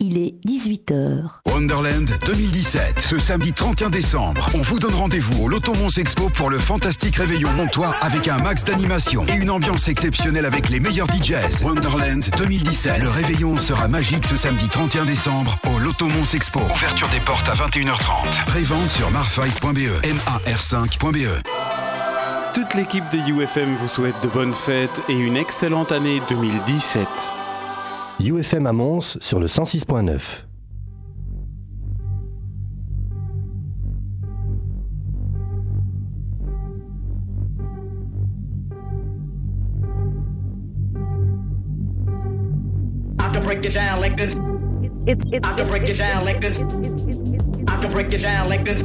Il est 18h. Wonderland 2017, ce samedi 31 décembre. On vous donne rendez-vous au Loto Mons Expo pour le fantastique réveillon montois avec un max d'animation et une ambiance exceptionnelle avec les meilleurs DJs. Wonderland 2017, le réveillon sera magique ce samedi 31 décembre au Loto Mons Expo. Ouverture des portes à 21h30. Prévente sur mar5.be, mar5.be. Toute l'équipe de UFM vous souhaite de bonnes fêtes et une excellente année 2017. UFM à Mons sur le 106.9. I can break it down like this. It's it's I can break it down like this. I can break it down like this.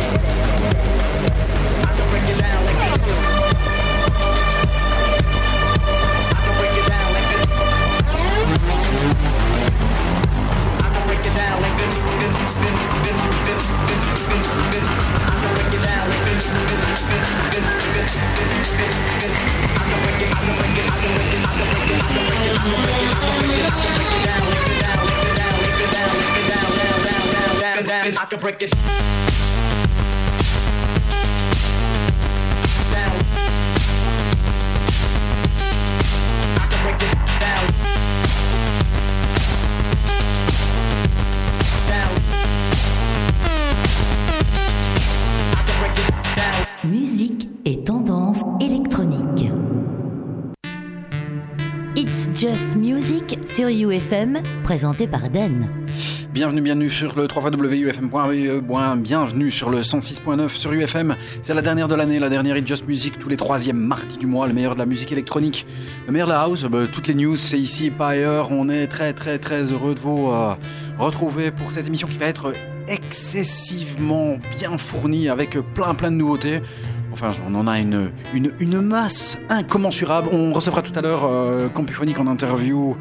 I can break it sur UFM, présenté par Den. Bienvenue, bienvenue sur le 3xwufm.be, bienvenue sur le 106.9 sur UFM. C'est la dernière de l'année, la dernière It Just Music, tous les troisièmes mardis du mois, le meilleur de la musique électronique, le meilleur de la house. Bah, toutes les news, c'est ici et pas ailleurs. On est très, très, très heureux de vous euh, retrouver pour cette émission qui va être excessivement bien fournie avec plein, plein de nouveautés. Enfin, on en a une, une, une masse incommensurable. On recevra tout à l'heure euh, en interview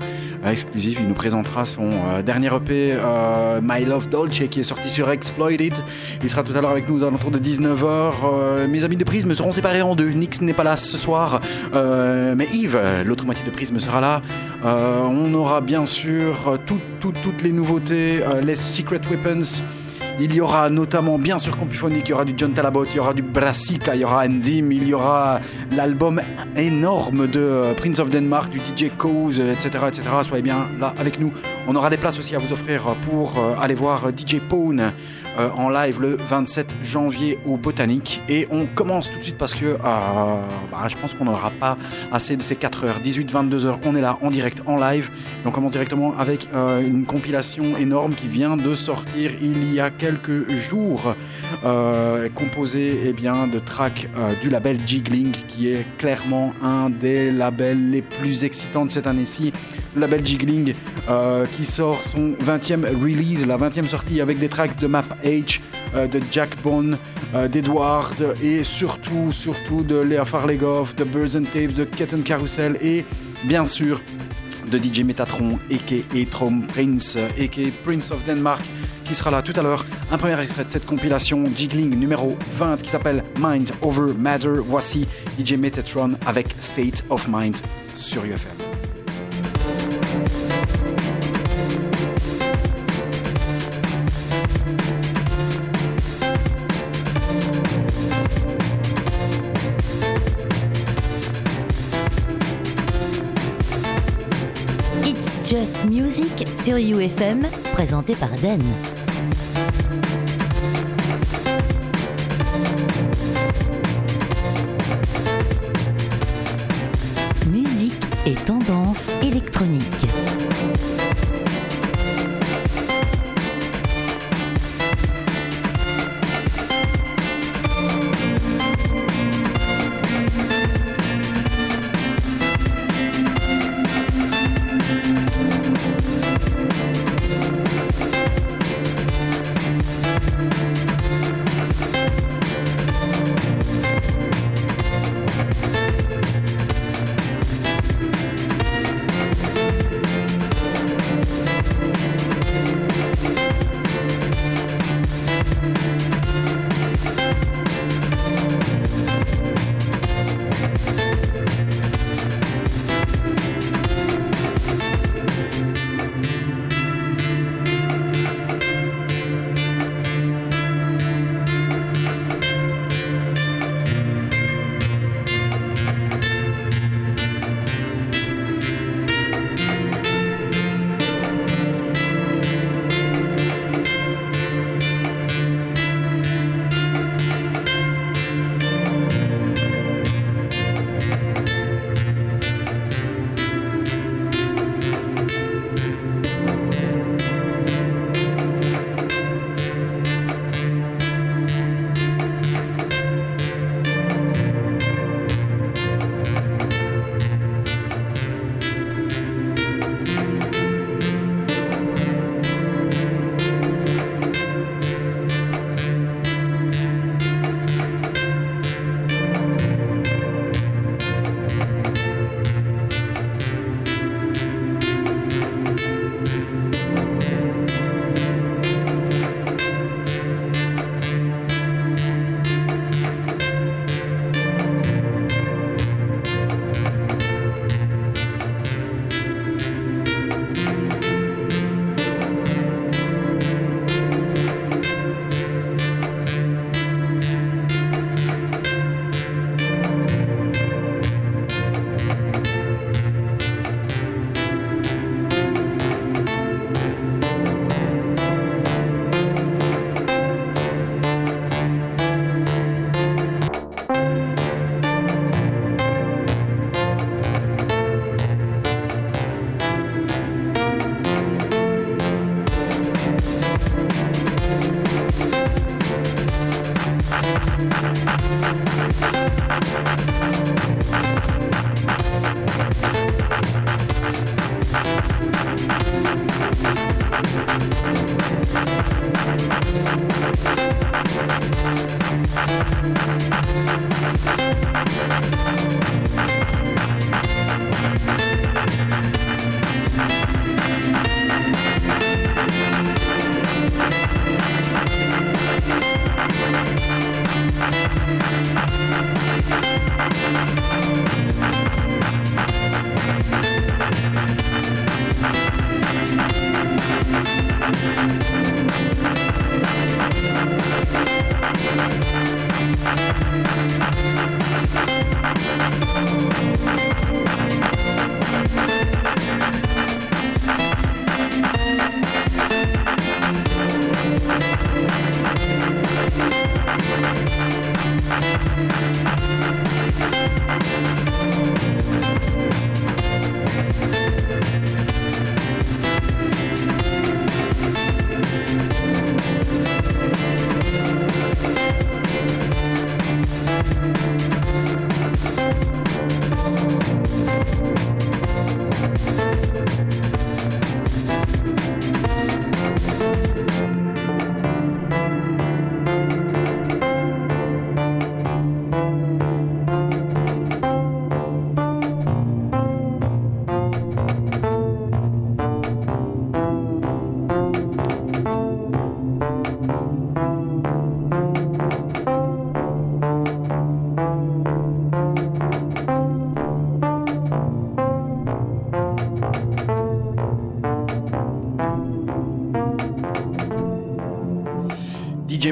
euh, exclusive. Il nous présentera son euh, dernier EP, euh, My Love Dolce, qui est sorti sur Exploited. Il sera tout à l'heure avec nous aux alentours de 19h. Euh, mes amis de Prisme seront séparés en deux. Nix n'est pas là ce soir, mais Yves, l'autre moitié de Prisme, sera là. On aura bien sûr tout- tout- toutes les nouveautés, les Secret Weapons. Il y aura notamment, bien sûr, Compuphonic, il y aura du John Talabot, il y aura du Brassica, il y aura Endim, il y aura l'album énorme de euh, Prince of Denmark, du DJ Cause, euh, etc., etc. Soyez bien là avec nous. On aura des places aussi à vous offrir pour euh, aller voir DJ Pone euh, en live le 27 janvier au Botanique. Et on commence tout de suite parce que euh, bah, je pense qu'on n'aura pas assez de ces 4 heures. 18-22 heures, on est là en direct, en live. Et on commence directement avec euh, une compilation énorme qui vient de sortir il y a quelques jours, composée eh bien, de tracks du label Jiggling, qui est clairement un des labels les plus excitants de cette année-ci. Le label Jiggling qui sort son 20e release, la 20e sortie avec des tracks de Map H, euh, de Jack Bone, euh, d'Edward et surtout, surtout de Léa Farlegoff, de Birds and Tapes, de Kitten Carousel et bien sûr de DJ Metatron, a.k.a. Trom Prince, a.k.a. Prince of Denmark, qui sera là tout à l'heure. Un premier extrait de cette compilation Jiggling numéro 20 qui s'appelle Mind Over Matter. Voici DJ Metatron avec State of Mind sur UFM. Sur UFM, présenté par Den.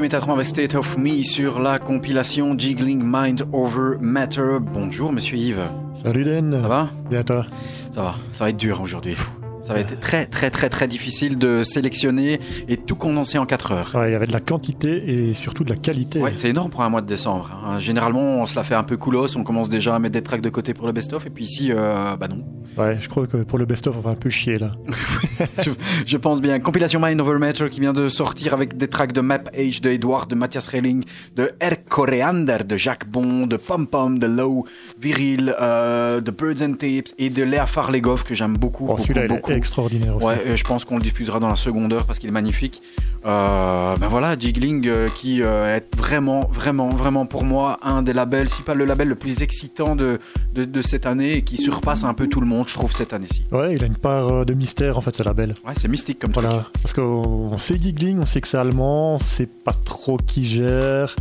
Metatron avec State of Me sur la compilation Jiggling Mind Over Matter. Bonjour Monsieur Yves. Salut Den. Ça va? Bien toi? Ça va. Ça va être dur aujourd'hui. Ça va être très très très très difficile de sélectionner et tout condenser en 4 heures. Ouais, il y avait de la quantité et surtout de la qualité. Ouais, c'est énorme pour un mois de décembre. hein. Généralement, on se la fait un peu coolos, on commence déjà à mettre des tracks de côté pour le best-of, et puis ici, euh, bah non. Ouais, je crois que pour le best-of, on va un peu chier là. je, je pense bien. Compilation Mind Over Matter qui vient de sortir avec des tracks de Map Age, de Edward, de Matthias Relling, de Air Coreander, de Jacques Bond, de Pom Pom, de Low, Viril, euh, de Birds and Tapes et de Léa Farlegov que j'aime beaucoup. Oh, beaucoup, beaucoup. est extraordinaire aussi. Ouais, je pense qu'on le diffusera dans la seconde heure parce qu'il est magnifique. Euh, ben voilà, Jiggling euh, qui est vraiment, vraiment, vraiment pour moi un des labels, si pas le label le plus excitant de, de, de cette année et qui surpasse un peu tout le monde, je trouve, cette année-ci. Ouais, il a une part de mystère en fait, ce label. Ouais, c'est mystique comme Voilà, truc. parce qu'on sait Giggling, on sait que c'est allemand, on sait pas trop qui gère.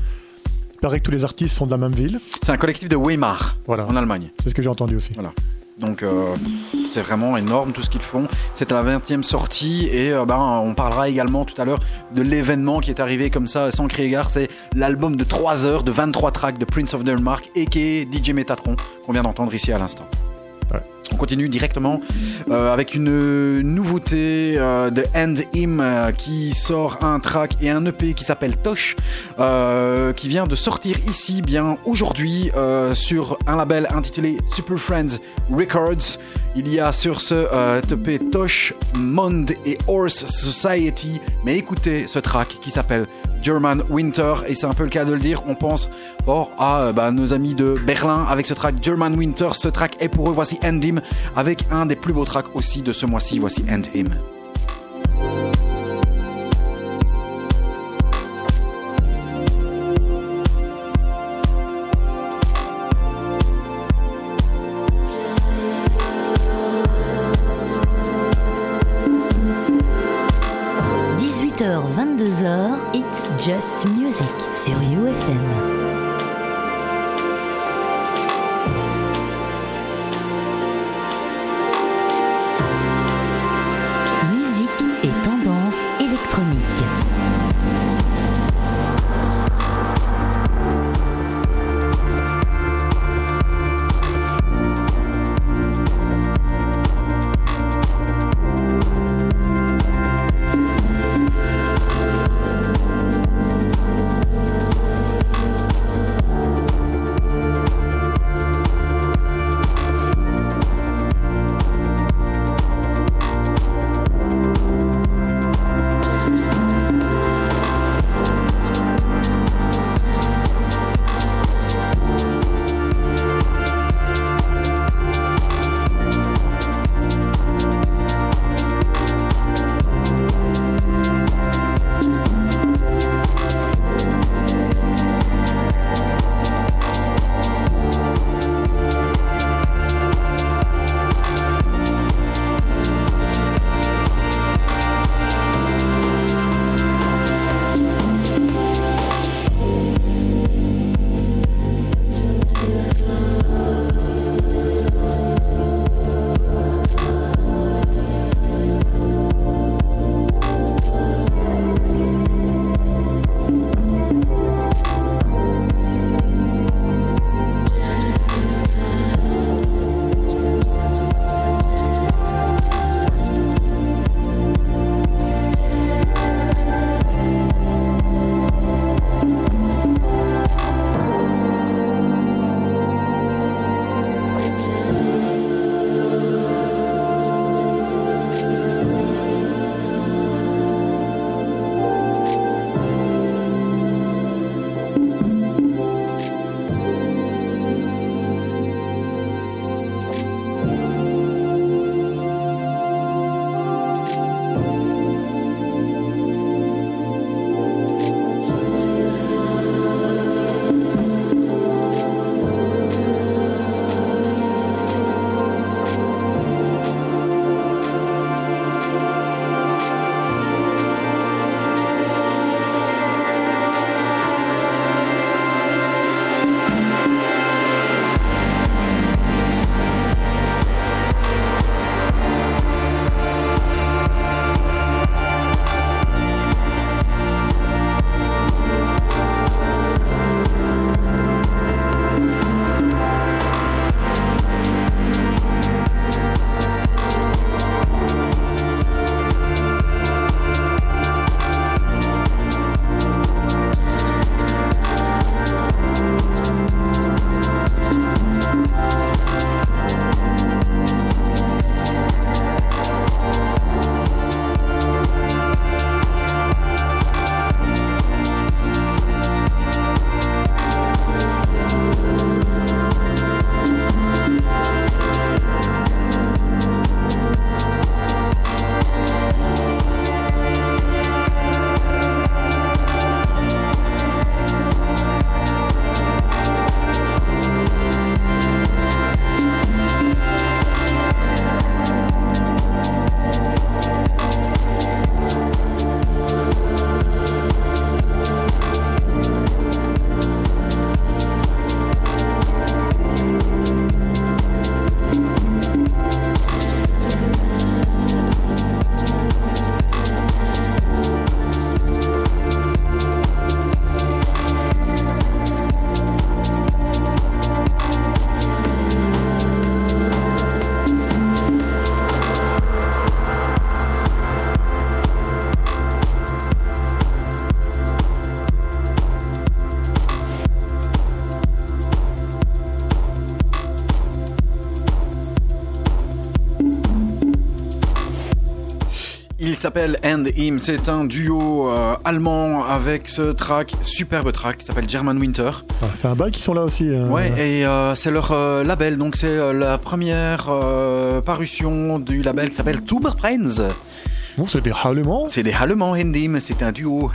Il paraît que tous les artistes sont de la même ville. C'est un collectif de Weimar Voilà, en Allemagne. c'est ce que j'ai entendu aussi. Donc euh, c'est vraiment énorme tout ce qu'ils font. C'est la 20e sortie et euh, ben, on parlera également tout à l'heure de l'événement qui est arrivé comme ça sans crier gare. C'est l'album de 3 heures de 23 tracks de Prince of Denmark et qui est DJ Metatron qu'on vient d'entendre ici à l'instant. On continue directement euh, avec une nouveauté euh, de End Him euh, qui sort un track et un EP qui s'appelle Tosh qui vient de sortir ici bien aujourd'hui sur un label intitulé Super Friends Records. Il y a sur ce EP Tosh, Mond et Horse Society. Mais écoutez ce track qui s'appelle German Winter et c'est un peu le cas de le dire. On pense fort à euh, bah, nos amis de Berlin avec ce track German Winter. Ce track est pour eux. Voici End Him avec un des plus beaux tracks aussi de ce mois-ci. Voici End Him. It's s'appelle And Him. C'est un duo euh, allemand avec ce track, superbe track, qui s'appelle German Winter. Ça fait un bail qu'ils sont là aussi. euh. Ouais, et euh, c'est leur euh, label, donc c'est la première parution du label qui s'appelle Tuberfriends. Bon, c'est des Allemands. C'est des Allemands, Hendim, c'est un duo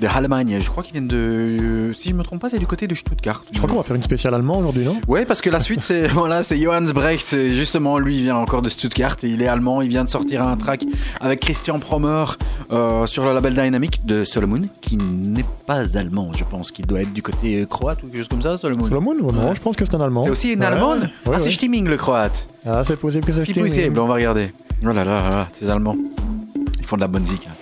de Allemagne. Je crois qu'ils viennent de. euh, Si je me trompe pas, c'est du côté de Stuttgart. Je crois qu'on va faire une spéciale allemand aujourd'hui, non? Ouais, parce que la suite, c'est voilà, c'est Johannes Brecht. C'est Justement, lui, il vient encore de Stuttgart. et Il est allemand. Il vient de sortir un track avec Christian Promer euh, sur le label Dynamic de Solomon, qui n'est pas allemand. Je pense qu'il doit être du côté euh, croate ou quelque chose comme ça, Solomon. Solomon ou non Ouais. Je pense que c'est un allemand. C'est aussi une Ouais, allemande? Ouais, Ah, ouais. c'est Stimming le croate. Ah, c'est possible que c'est Stimming. possible, on va regarder. Oh là là, là là, ces Allemands. Ils font de la bonne zik. hein.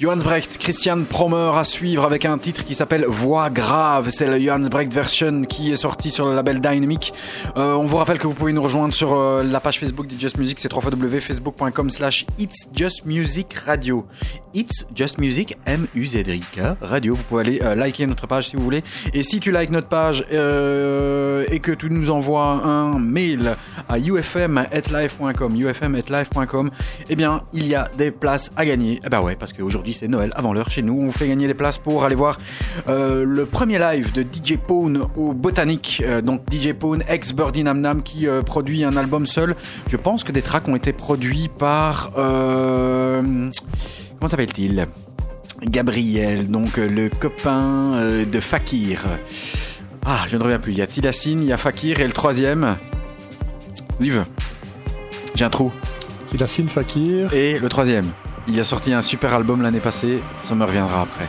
Johannes Brecht, Christian Promer à suivre avec un titre qui s'appelle Voix grave. C'est le Johannes Brecht version qui est sorti sur le label Dynamic. Euh, on vous rappelle que vous pouvez nous rejoindre sur euh, la page Facebook d'It's Just Music, c'est www.facebook.com slash It's Just Music Radio. It's Just Music, M-U-Z-I-K, radio. Vous pouvez aller euh, liker notre page si vous voulez. Et si tu likes notre page euh, et que tu nous envoies un mail à ufm.live.com, ufm.live.com, eh bien, il y a des places à gagner. Eh ben ouais, parce qu'aujourd'hui c'est Noël avant l'heure chez nous. On fait gagner des places pour aller voir euh, le premier live de DJ Pone au Botanique. Euh, donc DJ Pone, ex Birdie Nam Nam, qui euh, produit un album seul. Je pense que des tracks ont été produits par... comment s'appelle-t-il? Gabriel, donc le copain de Fakir. Ah, je ne reviens plus. Il y a Tilassine, il y a Fakir et le troisième? Liv. J'ai un trou. Il a Sin Fakir. Et le troisième. Il a sorti un super album l'année passée. Ça me reviendra après.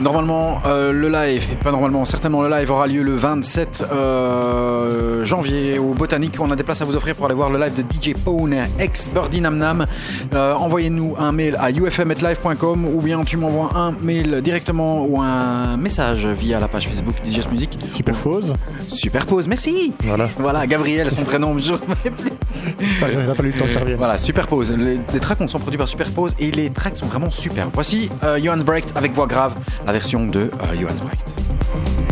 Normalement, euh, le live, pas normalement, certainement le live aura lieu le 27 euh, janvier au Botanique. On a des places à vous offrir pour aller voir le live de DJ Pone, ex Birdie Nam Nam. Euh, Envoyez-nous un mail à ufm.live.com ou bien tu m'envoies un mail directement ou un message via la page Facebook DJ Music. Super pause. Superpose, merci Voilà. Voilà, Gabriel, son prénom. je- Il a fallu le temps que ça revienne. Voilà, Superpose. Les, les tracks sont produits par Superpose et les tracks sont vraiment super. Voici Johannes Brecht avec voix grave, la version de euh, Johannes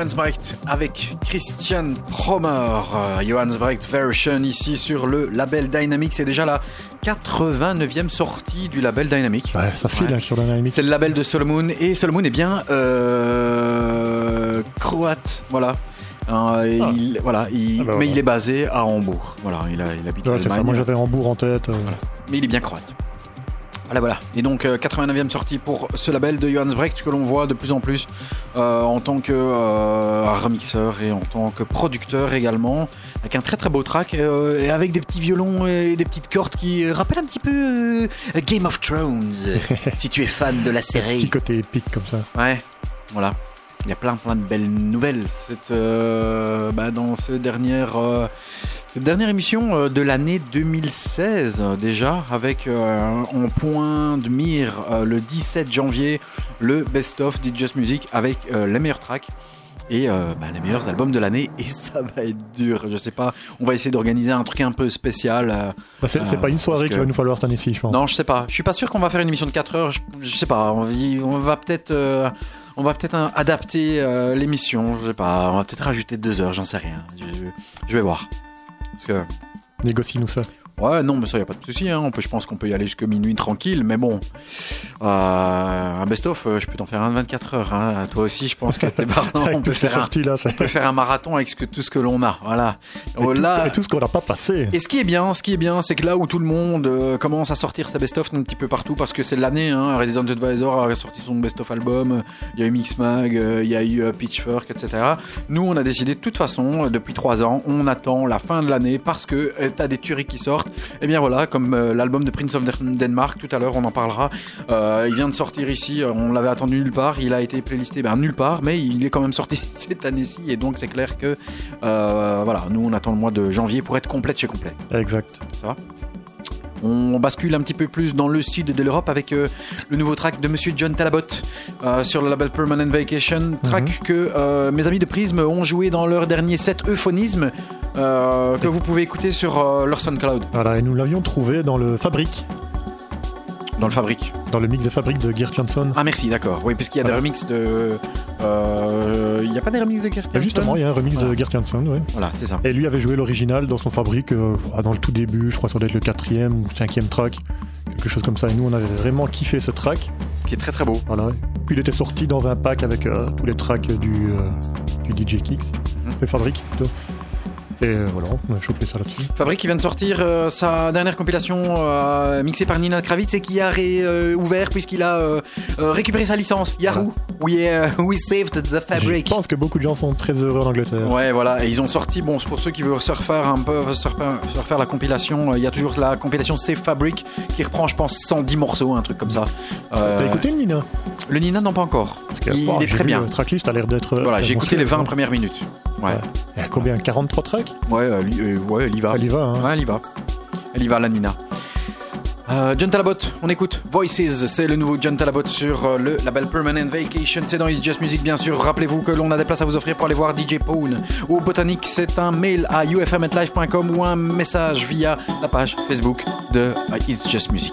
Johannes Brecht avec Christian Promer. Euh, Johannes Brecht version ici sur le label Dynamic. C'est déjà la 89e sortie du label Dynamic. Ouais, ça file Ouais. hein, sur Dynamics. C'est le label de Solomon et Solomon est bien euh, croate, voilà. Euh, Ah. il, voilà, il- Ah bah mais il est basé à Hambourg. Voilà, il, a, il habite Ouais, c'est ça. Moi, j'avais Hambourg en tête. euh, mais il est bien croate. Voilà, voilà. Et donc, euh, 89e sortie pour ce label de Johannes Brecht que l'on voit de plus en plus euh, en tant que euh, remixeur et en tant que producteur également, avec un très très beau track euh, et avec des petits violons et des petites cordes qui rappellent un petit peu euh, Game of Thrones, si tu es fan de la Petit série. côté épique comme ça. Ouais, voilà. Il y a plein plein de belles nouvelles cette, euh, bah, dans ce euh, cette dernière émission euh, de l'année 2016 euh, déjà avec euh, en point de mire euh, le 17 janvier le best of Just Music avec euh, les meilleurs tracks et bah, les meilleurs albums de l'année et ça va être dur je sais pas on va essayer d'organiser un truc un peu spécial Bah, c'est pas une soirée qu'il que- va nous falloir cette année-ci, je pense. non, je sais pas. Je suis pas sûr qu'on va faire une émission de 4 heures. Je, je sais pas. On, va peut-être, on va peut-être adapter l'émission. Je sais pas. On va peut-être rajouter 2 heures. J'en sais rien. Je, je vais voir. Parce que Négocie-nous ça. Ouais, non, mais ça y a pas de souci. Hein. On peut, je pense qu'on peut y aller jusqu'à minuit tranquille. Mais bon, euh, un best-of, euh, je peux t'en faire un de 24 heures. Hein. Toi aussi, je pense que t'es partant. On peut faire un, là, ça- peut faire un marathon avec ce que, tout ce que l'on a. Voilà. et tout ce- Là- et tout ce qu'on n'a pas passé. et ce qui est bien, ce qui est bien, c'est que là où tout le monde euh, commence à sortir sa best-of un petit peu partout parce que c'est l'année, hein, Resident Advisor a sorti son best-of album, il y a eu Mixmag, il y a eu Pitchfork, etc. Nous, on a décidé de toute façon, depuis trois ans, on attend la fin de l'année parce que t'as des tueries qui sortent. Et bien voilà, comme euh, l'album de Prince of Den- Denmark, tout à l'heure, on en parlera. Euh, il vient de sortir ici, euh, on l'avait attendu nulle part, il a été playlisté ben, nulle part, mais il est quand même sorti cette année-ci et donc c'est clair que voilà, nous on attend le mois de janvier pour être complète chez complet. Exact. Ça va? On bascule un petit peu plus dans le sud de l'Europe avec euh, le nouveau track de Monsieur John Talabot euh, sur le label Permanent Vacation. Track que euh, mes amis de Prism ont joué dans leur dernier set Euphonisme que vous pouvez écouter sur leur SoundCloud. Voilà, et nous l'avions trouvé dans le Fabrique, dans le fabrique. dans le mix des Fabriques de Geert Johnson. Ah merci, d'accord. Oui, puisqu'il y a Voilà. des remixes de. euh, Il n'y a pas des remixes de Gert Bah, justement, il y a un remix Voilà. de Geert Johnson, ouais. Voilà, c'est ça. Et lui avait joué l'original dans son Fabrique euh, dans le tout début, je crois que ça doit être le quatrième ou cinquième track, quelque chose comme ça. Et nous, on avait vraiment kiffé ce track. Qui est très très beau. Voilà. Puis il était sorti dans un pack avec euh, tous les tracks du, euh, du DJ Kicks, le Fabrique plutôt. Et euh, voilà, on a chopé ça là-dessus. Fabrique qui vient de sortir euh, sa dernière compilation euh, mixée par Nina Kravitz et qui a réouvert puisqu'il a euh, euh, récupéré sa licence. Yahoo! We, we saved the fabric. Je pense que beaucoup de gens sont très heureux en Angleterre. Ouais, voilà. Et ils ont sorti, bon, c'est pour ceux qui veulent se refaire un peu, se refaire, la compilation, euh, il y a toujours la compilation Save Fabric qui reprend, je pense, 110 morceaux, un truc comme ça. Euh, T'as écouté Nina? Le Nina, non, pas encore. Parce que, il, oh, il est très vu, bien. Le tracklist a l'air d'être. euh, Voilà, j'ai écouté les 20 monstrueux. premières minutes. Ouais, y a combien 43 tracks ouais, euh, li- euh, ouais, elle y va. Elle y va, hein. Ouais, elle y va. Elle y va, la Nina. Euh, John Talabot, on écoute Voices, c'est le nouveau John Talabot sur euh, le label Permanent Vacation, c'est dans It's Just Music bien sûr. Rappelez-vous que l'on a des places à vous offrir pour aller voir DJ Pone. Au Botanique, c'est un mail à ufm.live.com ou un message via la page Facebook de It's Just Music.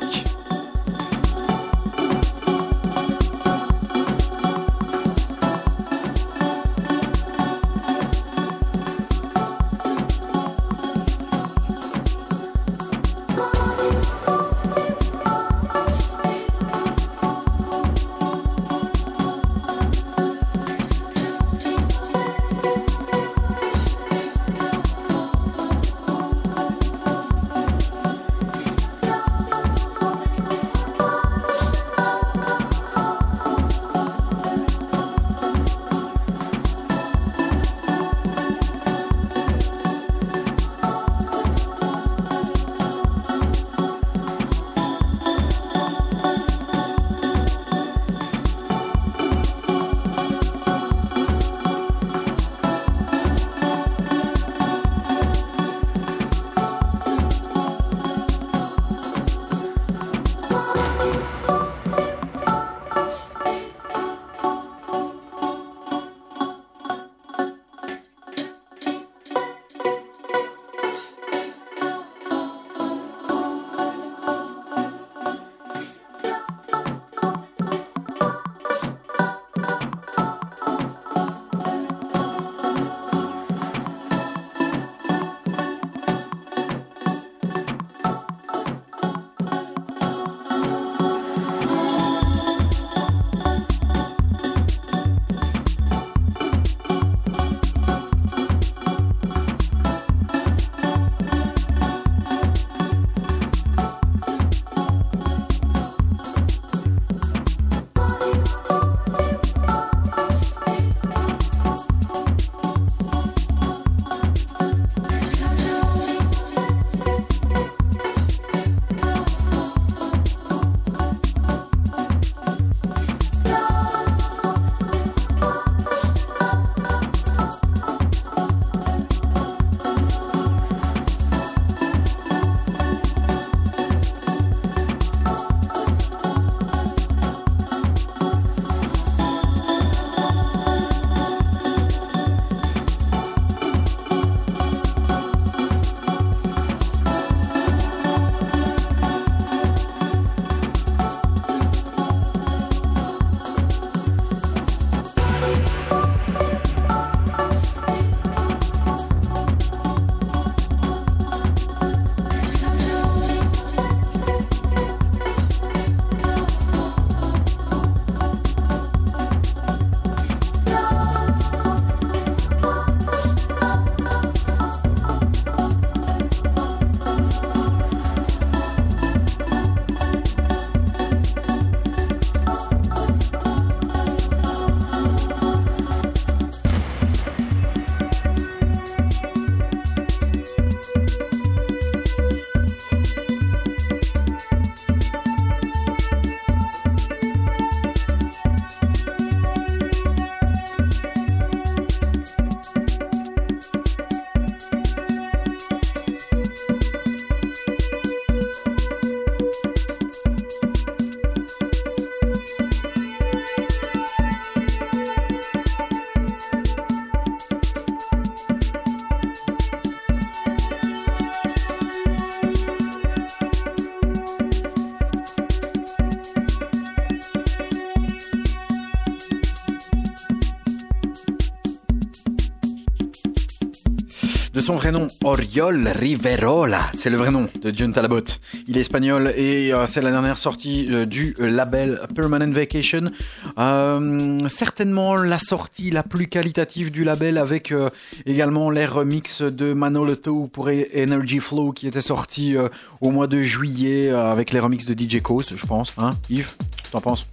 Son vrai nom, Oriol Riverola, c'est le vrai nom de John Talabot. Il est espagnol et euh, c'est la dernière sortie euh, du label Permanent Vacation. Euh, certainement la sortie la plus qualitative du label avec euh, également les remix de Manolo pour Energy Flow qui était sorti euh, au mois de juillet euh, avec les remix de DJ Kos, je pense. Hein, Yves, t'en penses?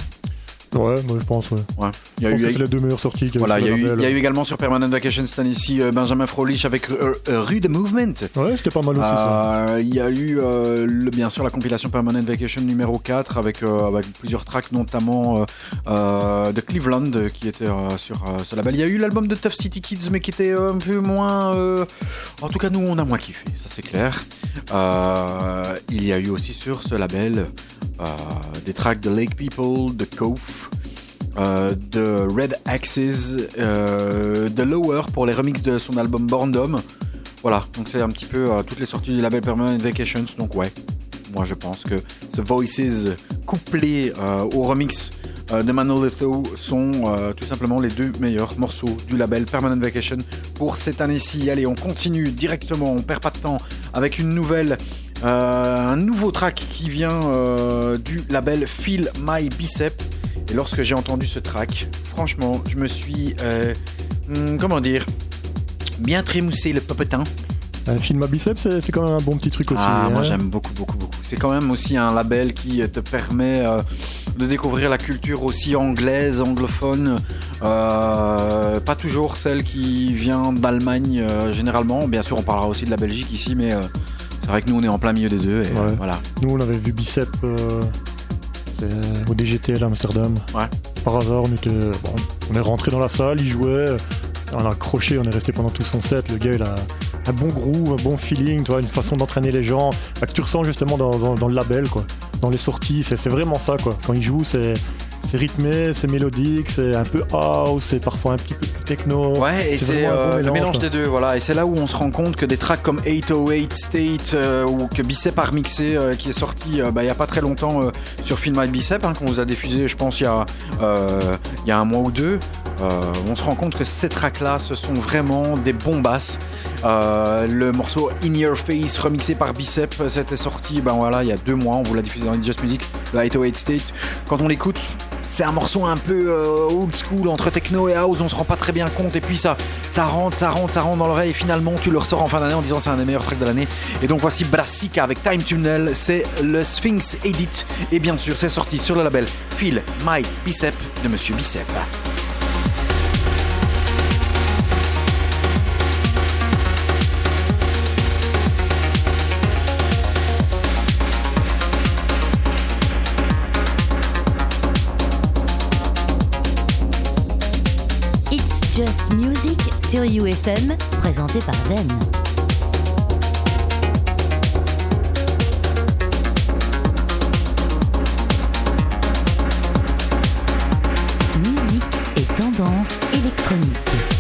Ouais, moi je pense, ouais. Ouais. Il y a eu c'est les deux meilleures sorties Voilà, il y, a eu, il y a eu également sur Permanent Vacation cette année-ci euh, Benjamin Frolich avec euh, euh, Rude Movement. Ouais, c'était pas mal aussi ça. Il y a eu le- bien sûr la compilation Permanent Vacation numéro 4 avec, avec plusieurs tracks, notamment de Cleveland qui était sur ce label. Il y a eu l'album de Tough City Kids, mais qui était un peu moins. En tout cas, nous on a moins kiffé, ça c'est clair. Il y a eu aussi sur ce label des tracks de Lake People, de Cove. Euh, de Red Axes, euh, de Lower pour les remixes de son album Born Dome. Voilà, donc c'est un petit peu euh, toutes les sorties du label Permanent Vacations. Donc ouais, moi je pense que ce Voices couplé euh, au remix de Manolito sont tout simplement les deux meilleurs morceaux du label Permanent Vacation pour cette année-ci. Allez, on continue directement, on perd pas de temps avec une nouvelle, un nouveau track qui vient du label Feel My Bicep. Et lorsque j'ai entendu ce track, franchement, je me suis, euh, hmm, comment dire, bien trémoussé le popotin. Un film à biceps, c'est quand même un bon petit truc aussi. Ah, moi hein. j'aime beaucoup, beaucoup, beaucoup. C'est quand même aussi un label qui te permet euh, de découvrir la culture aussi anglaise, anglophone. Euh, pas toujours celle qui vient d'Allemagne euh, généralement. Bien sûr, on parlera aussi de la Belgique ici, mais euh, c'est vrai que nous on est en plein milieu des deux. Et, euh, Ouais. voilà. Nous, on avait vu Bicep au DGTL à Amsterdam. Ouais. Par hasard, on, était, bon, on est rentré dans la salle, il jouait, on a accroché, on est resté pendant tout son set. Le gars, il a un bon groove, un bon feeling, tu vois, une façon d'entraîner les gens bah, que tu ressens justement dans, dans- dans le label, quoi. Dans les sorties, c'est c'est vraiment ça, quoi. Quand il joue, c'est c'est rythmé, c'est mélodique, c'est un peu house, c'est parfois un petit peu plus techno. Ouais, et C'est euh, le mélange, des deux, voilà. Et c'est là où on se rend compte que des tracks comme 808 State euh, ou que Bicep a remixé, euh, qui est sorti bah, il y a pas très longtemps sur Film My Bicep, hein, qu'on vous a diffusé, je pense, il y a, y a un mois ou deux. On se rend compte que ces tracks-là, ce sont vraiment des bombasses. Le morceau In Your Face remixé par Bicep, c'était sorti, ben voilà, il y a deux mois. On vous l'a diffusé dans Just Music, le 808 State. Quand on l'écoute, c'est un morceau un peu euh, old school entre techno et house. On se rend pas très bien compte. Et puis ça, ça rentre, ça rentre, ça rentre dans l'oreille. Et finalement, tu le ressors en fin d'année en disant c'est un des meilleurs tracks de l'année. Et donc voici Brassica avec Time Tunnel. C'est le Sphinx Edit. Et bien sûr, c'est sorti sur le label Feel My Bicep de Monsieur Bicep. UFM, présenté par Den. Musique et tendance électronique.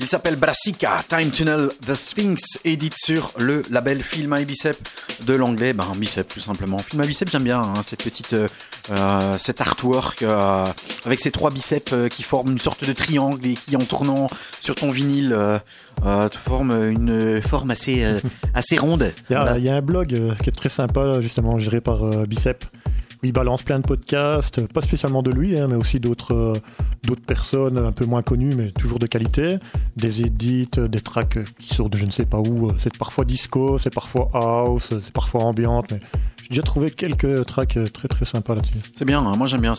Il s'appelle Brassica, Time Tunnel, The Sphinx, édite sur le label Film à Bicep de l'anglais, ben Bicep tout simplement. Film à Bicep, j'aime bien hein, cette petite, euh, euh, cet artwork euh, avec ces trois biceps euh, qui forment une sorte de triangle et qui en tournant sur ton vinyle te forment une forme assez, assez ronde. Il y, a, il y a un blog qui est très sympa, justement, géré par Bicep. Il balance plein de podcasts, pas spécialement de lui, hein, mais aussi d'autres euh, d'autres personnes un peu moins connues, mais toujours de qualité. Des edits, euh, des tracks qui sortent de je ne sais pas où. C'est parfois disco, c'est parfois house, c'est parfois ambiante. Mais j'ai déjà trouvé quelques tracks très très sympas là-dessus. C'est bien, hein, moi j'aime bien.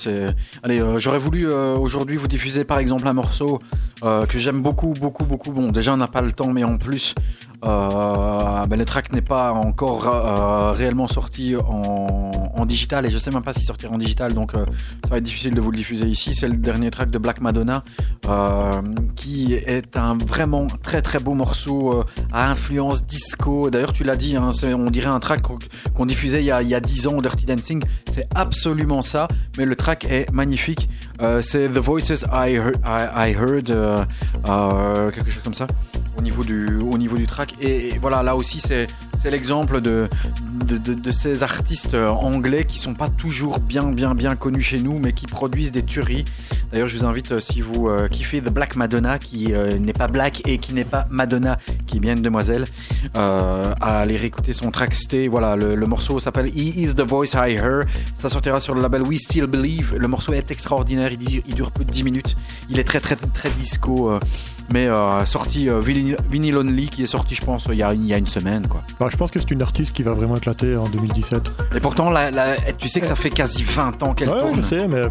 Allez, euh, j'aurais voulu euh, aujourd'hui vous diffuser par exemple un morceau que j'aime beaucoup, beaucoup, beaucoup. Bon, déjà on n'a pas le temps, mais en plus, euh, ben, le track n'est pas encore euh, réellement sorti en, digital et je sais même pas s'il sortira en digital, donc euh, ça va être difficile de vous le diffuser ici. C'est le dernier track de Black Madonna qui est un vraiment très très beau morceau à influence disco. D'ailleurs, tu l'as dit, hein, on dirait un track qu'on, diffusait il y, a, il y a 10 ans, Dirty Dancing. C'est absolument ça, mais le track est magnifique. C'est The Voices I Heard, I, heard quelque chose comme ça, au niveau du, au niveau du track. Et, voilà, là aussi, c'est, c'est l'exemple de, de, ces artistes euh, anglais qui sont pas toujours bien, bien, bien connus chez nous, mais qui produisent des tueries. D'ailleurs, je vous invite, euh, si vous euh, kiffez The Black Madonna, qui n'est pas black et qui n'est pas Madonna, qui est bien une demoiselle, à aller réécouter son track Stay. Voilà, le, morceau s'appelle He Is the Voice I Heard. Ça sortira sur le label We Still Believe. Le morceau est extraordinaire. Il, il dure plus de 10 minutes. Il est très, très, très disco. Mais euh, sorti euh, Vinyl Only, qui est sorti, je pense, il y a, il y a une semaine, quoi. Bah, je pense que c'est une artiste qui va vraiment éclater en 2017. Et pourtant, la- la- tu sais que ça fait quasi 20 ans qu'elle Ouais, tourne. je sais, mais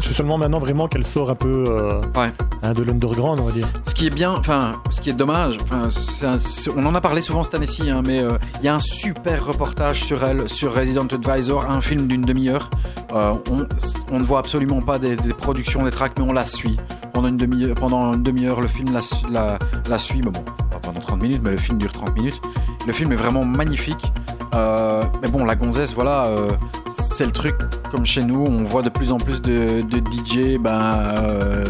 c'est seulement maintenant vraiment qu'elle sort un peu euh, Ouais. hein, de l'underground, on va dire. Ce qui est bien, enfin, ce qui est dommage, un- on en a parlé souvent cette année-ci, hein, mais euh, il y a un super reportage sur elle, sur Resident Advisor, un film d'une demi-heure. Euh, on, on ne voit absolument pas des, des productions des tracks, mais on la suit pendant une demi-heure. Pendant une demi-heure, le film la, la, la suit, mais bon, pas pendant 30 minutes, mais le film dure 30 minutes. Le film est vraiment magnifique. Euh, mais bon, la gonzesse, voilà, euh, c'est le truc comme chez nous. On voit de plus en plus de, de DJ, ben, euh,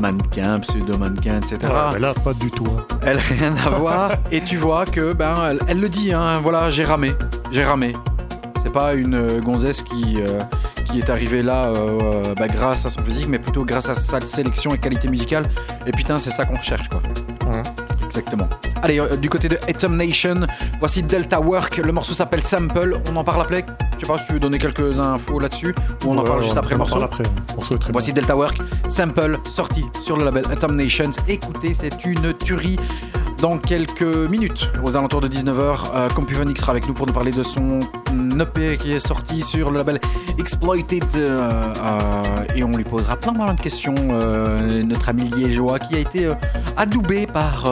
mannequins, pseudo-mannequins, etc. Ouais, mais là, pas du tout. hein. Elle rien à voir. Et tu vois que, ben, elle, elle le dit, hein, voilà, j'ai ramé, j'ai ramé. C'est pas une euh, gonzesse qui, euh, qui est arrivée là euh, bah, grâce à son physique, mais plutôt grâce à sa sélection et qualité musicale. Et putain, c'est ça qu'on recherche, quoi. Exactement. Allez, euh, du côté de Atom Nation, voici Delta Work. Le morceau s'appelle Sample. On en parle après. Je sais pas si tu veux donner quelques infos là-dessus ou on en Ouais, parle juste après le morceau. après. Le morceau très Voici Delta Work, Sample, sorti sur le label Atom Nations. Écoutez, c'est une tuerie. Dans quelques minutes, aux alentours de 19h, euh, sera avec nous pour nous parler de son EP qui est sorti sur le label Exploited. euh, euh, et on lui posera plein, plein de questions. euh, notre ami liégeois qui a été adoubé par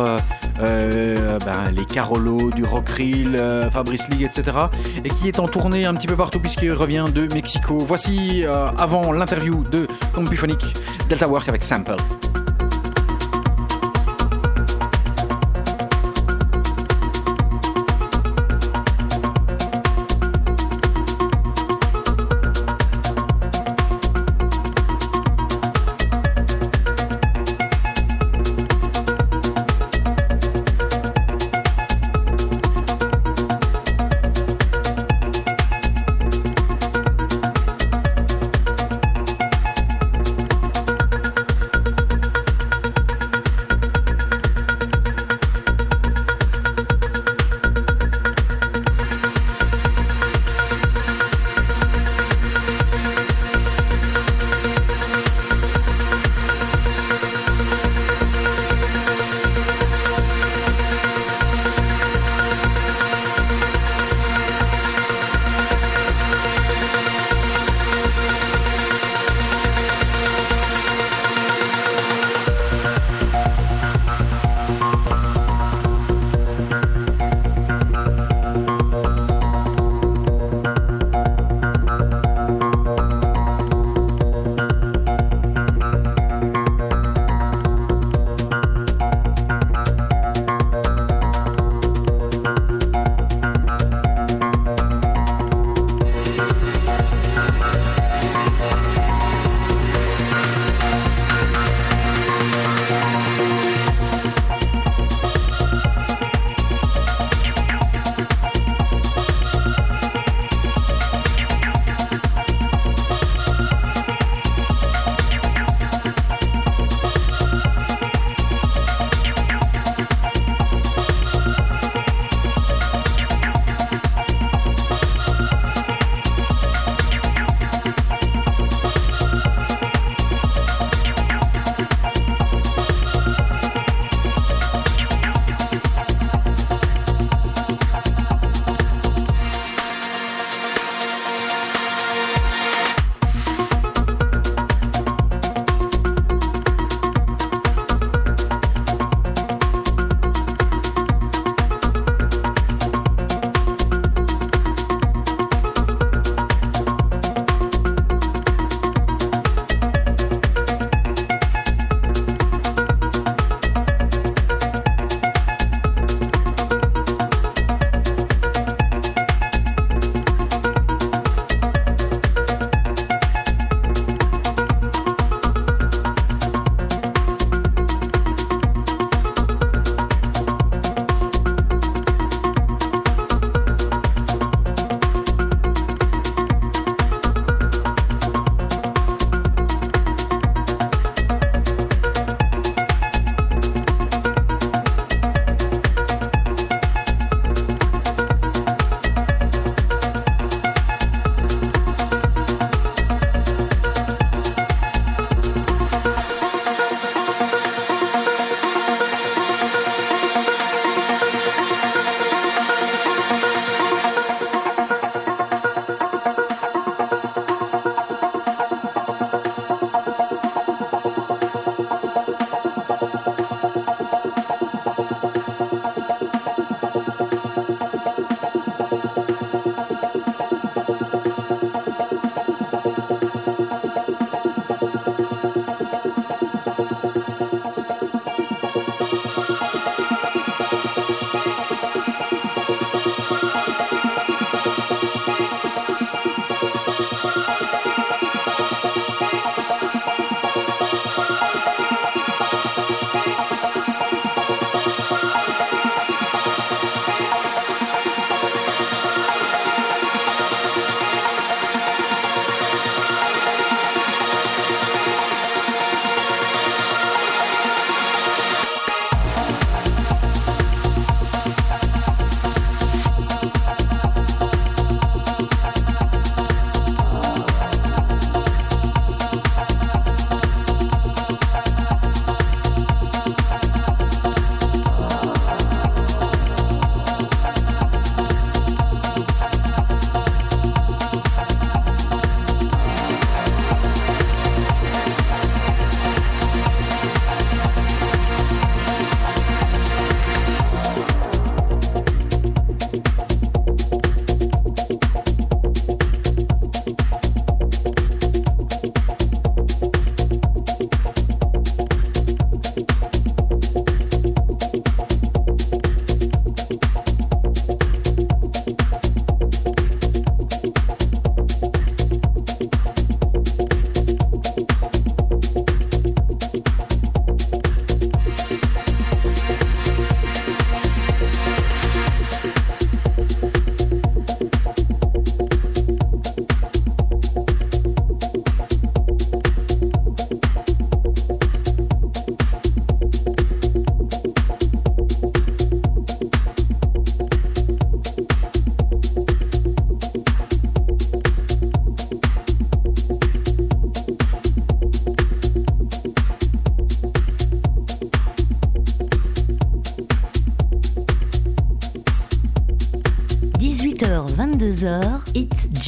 ben, les Carolo, du Rockrill, euh, Fabrice League, etc. Et qui est en tournée un petit peu partout puisqu'il revient de Mexico. Voici, avant l'interview de Compuphonic, Delta Work avec Sample.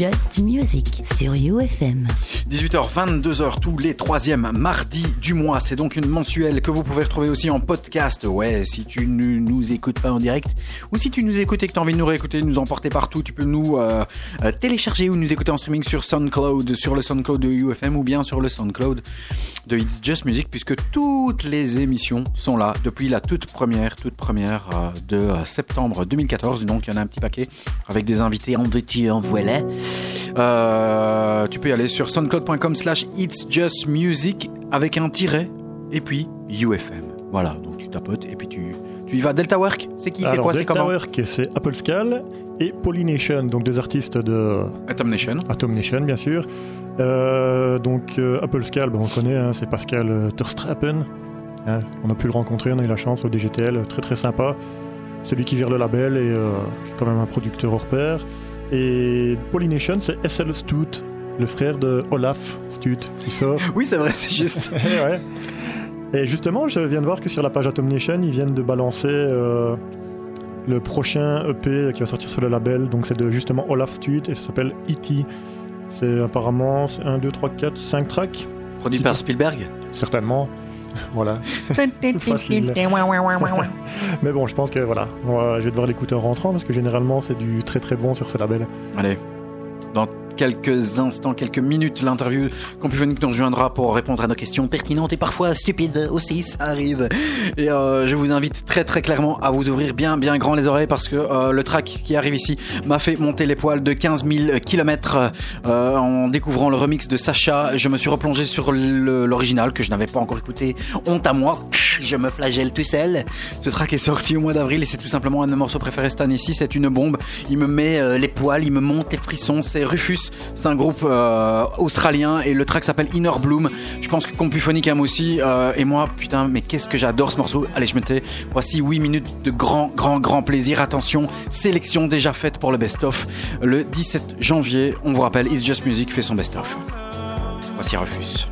Just Music sur UFM. 18h, 22h, tous les troisièmes mardis du mois. C'est donc une mensuelle que vous pouvez retrouver aussi en podcast. Ouais, si tu ne nous écoutes pas en direct, ou si tu nous écoutes et que tu as envie de nous réécouter, nous emporter partout, tu peux nous euh, euh, télécharger ou nous écouter en streaming sur SoundCloud, sur le SoundCloud de UFM ou bien sur le SoundCloud de It's Just Music, puisque toutes les émissions sont là depuis la toute première, toute première euh, de septembre 2014. Donc il y en a un petit paquet avec des invités en petit en voilà. Euh, tu peux y aller sur soundcloud.com slash It's Just Music avec un tiret et puis UFM. Voilà, donc tu tapotes et puis tu, tu y vas. Delta Work, c'est qui C'est quoi C'est Delta comment Work, c'est Apple Scal et Polynation, donc des artistes de Atom Nation. Atom Nation, bien sûr. Euh, donc euh, Apple Scal, ben, on connaît, hein, c'est Pascal Terstrapen. Hein, on a pu le rencontrer, on a eu la chance au DGTL, très très sympa. C'est lui qui gère le label et euh, qui est quand même un producteur hors pair. Et Polynation, c'est SL Stoot, le frère de Olaf Stoot, qui sort. Oui, c'est vrai, c'est juste. Eh ouais. Et justement, je viens de voir que sur la page Atom Nation, ils viennent de balancer euh, le prochain EP qui va sortir sur le label. Donc c'est de justement Olaf Stuart et ça s'appelle E.T. C'est apparemment 1, 2, 3, 4, 5 tracks, Produit par Spielberg? certainement. voilà. Mais bon, je pense que voilà, je vais devoir l'écouter en rentrant parce que généralement c'est du très très bon sur ce label. Allez, dans quelques instants, quelques minutes, l'interview Compufonique nous rejoindra pour répondre à nos questions pertinentes et parfois stupides aussi, ça arrive. Et euh, je vous invite très très clairement à vous ouvrir bien bien grand les oreilles parce que euh, le track qui arrive ici m'a fait monter les poils de 15 000 kilomètres euh, en découvrant le remix de Sacha. Je me suis replongé sur l'original que je n'avais pas encore écouté. Honte à moi, je me flagelle tout seul. Ce track est sorti au mois d'avril et c'est tout simplement un de mes morceaux préférés cette année-ci. C'est une bombe. Il me met euh, les poils, il me monte les frissons. C'est Rufus, c'est un groupe euh, australien et le track s'appelle Inner Bloom. Je pense que Compuphonic aime aussi. euh, et moi, putain, mais qu'est-ce que j'adore ce morceau. Allez, je me tais. Voici 8 minutes de grand, grand, grand plaisir. Attention, sélection déjà faite pour le best-of. Le 17 janvier, on vous rappelle, It's Just Music fait son best-of. Voici Rufus.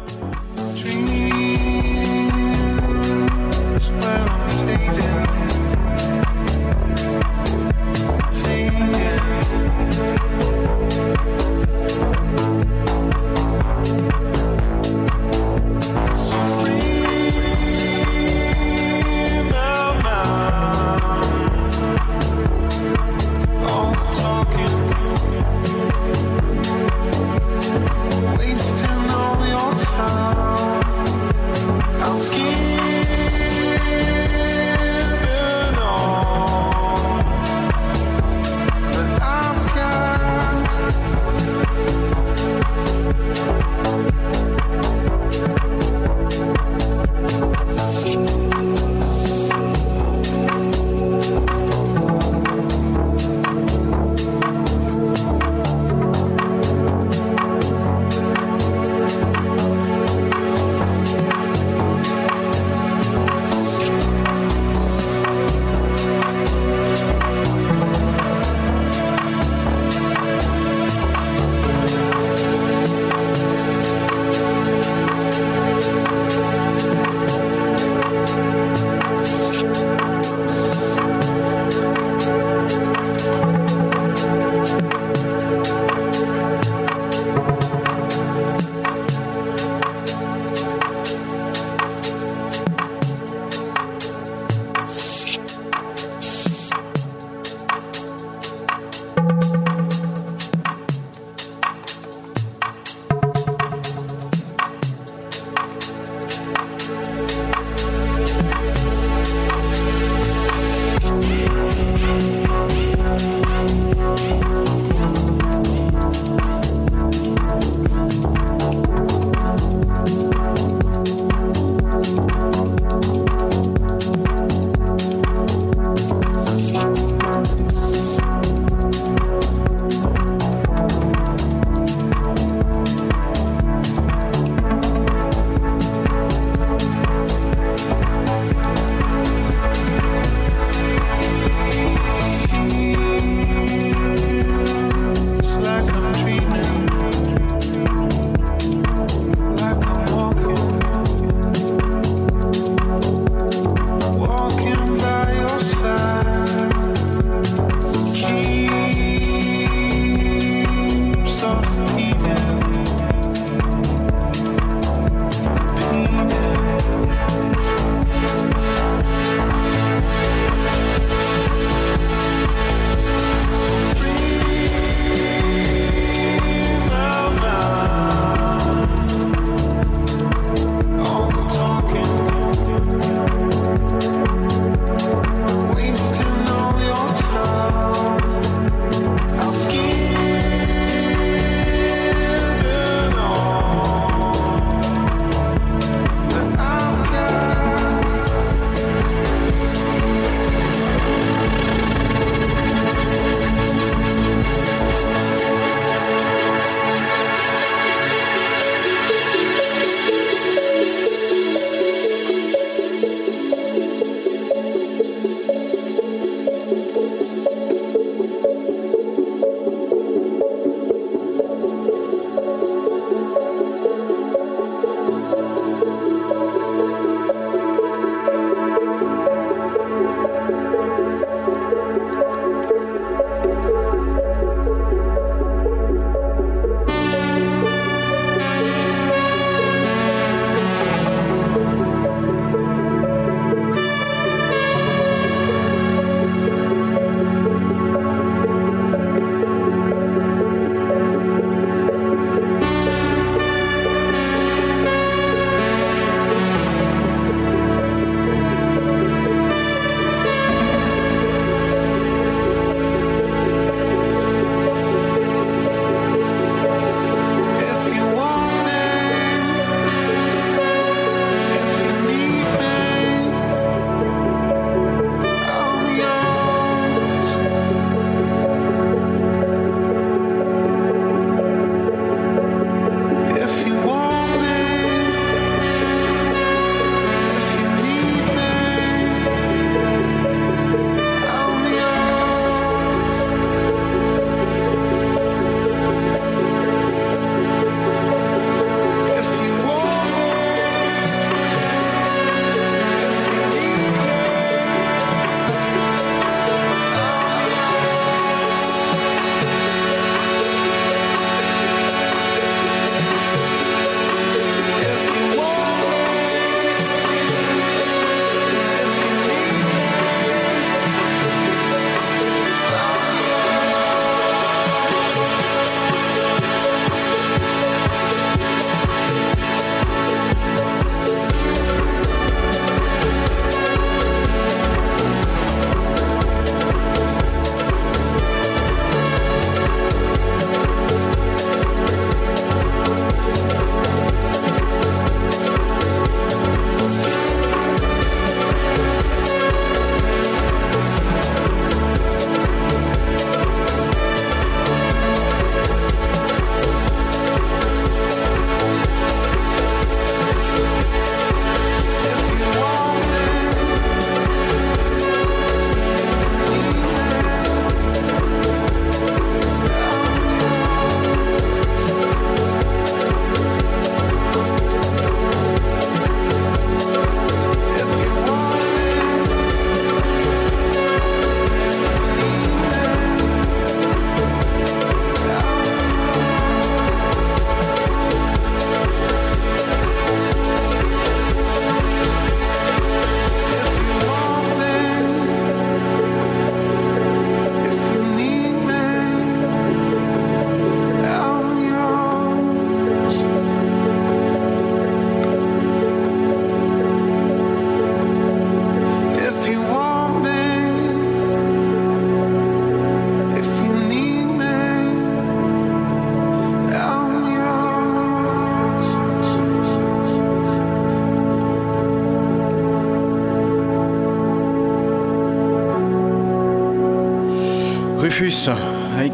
Rufus,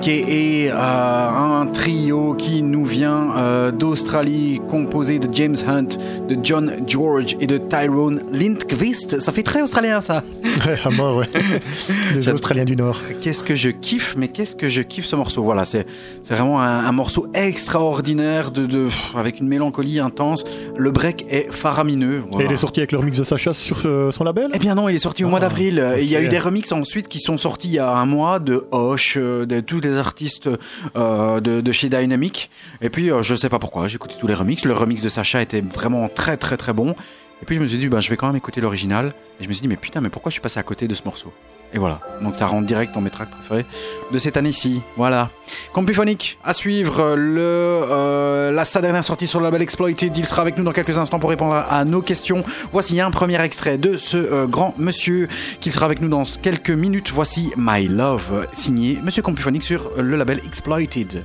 qui est euh, un trio qui nous vient euh, d'Australie, composé de James Hunt, de John George et de Tyrone Lindqvist. Ça fait très australien ça. À mort, ouais. Les J'ad- Australiens du Nord. Qu'est-ce que je kiffe, mais qu'est-ce que je kiffe ce morceau? Voilà, c'est vraiment un, un morceau extraordinaire de, avec une mélancolie intense. Le break est faramineux. Et il est sorti avec le remix de Sacha sur euh, son label? Eh bien non, il est sorti au mois Ah, d'avril. Il y a eu des remixes ensuite qui sont sortis il y a un mois de Hoche, euh, de tous les artistes euh, de, de chez Dynamic. Et puis euh, je sais pas pourquoi, j'ai écouté tous les remixes. Le remix de Sacha était vraiment très très très bon. Et puis je me suis dit, bah, je vais quand même écouter l'original. Et je me suis dit, mais putain, mais pourquoi je suis passé à côté de ce morceau? Et voilà, donc ça rentre direct dans mes tracks préférés de cette année-ci. Voilà. Compuphonique, à suivre, euh, la, sa dernière sortie sur le label Exploited. Il sera avec nous dans quelques instants pour répondre à nos questions. Voici un premier extrait de ce euh, grand monsieur qui sera avec nous dans quelques minutes. Voici My Love, signé Monsieur Compuphonique sur le label Exploited.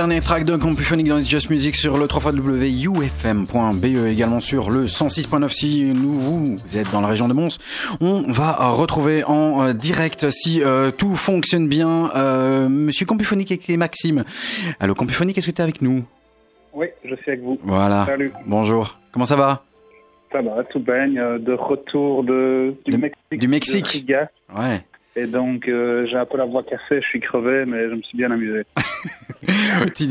Dernier track de Compuphonic dans It's Just Music sur le 3xwufm.be E, également sur le 106.9 si nous vous êtes dans la région de Mons. On va retrouver en euh, direct si euh, tout fonctionne bien euh, Monsieur Compuphonic et Maxime. Allô Compuphonic, est-ce que tu es avec nous? Oui, je suis avec vous. Voilà. Salut. Bonjour. Comment ça va? Ça va, tout baigne. euh, De retour de, du De- Mexique. du Mexique. de Riga. Ouais. Et donc, euh, j'ai un peu la voix cassée, je suis crevé, mais je me suis bien amusé. tu,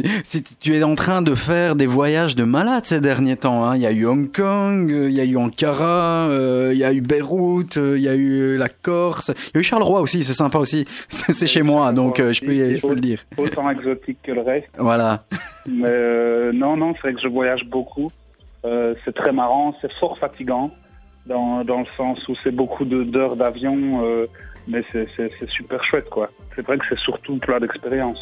tu- es en train de faire des voyages de malade ces derniers temps. hein. Il y a eu Hong Kong, euh, il y a eu Ankara, euh, il y a eu Beyrouth, il y a eu la Corse, il y a eu Charleroi aussi, c'est sympa aussi. C'est chez moi, donc euh, je peux, je peux le dire. Autant exotique que le reste. Voilà. Mais non, non, c'est vrai que je voyage beaucoup. C'est très marrant, c'est fort fatigant, dans, dans le sens où c'est beaucoup de- d'heures d'avion, mais c'est c'est- c'est super chouette, quoi. C'est vrai que c'est surtout plein d'expérience.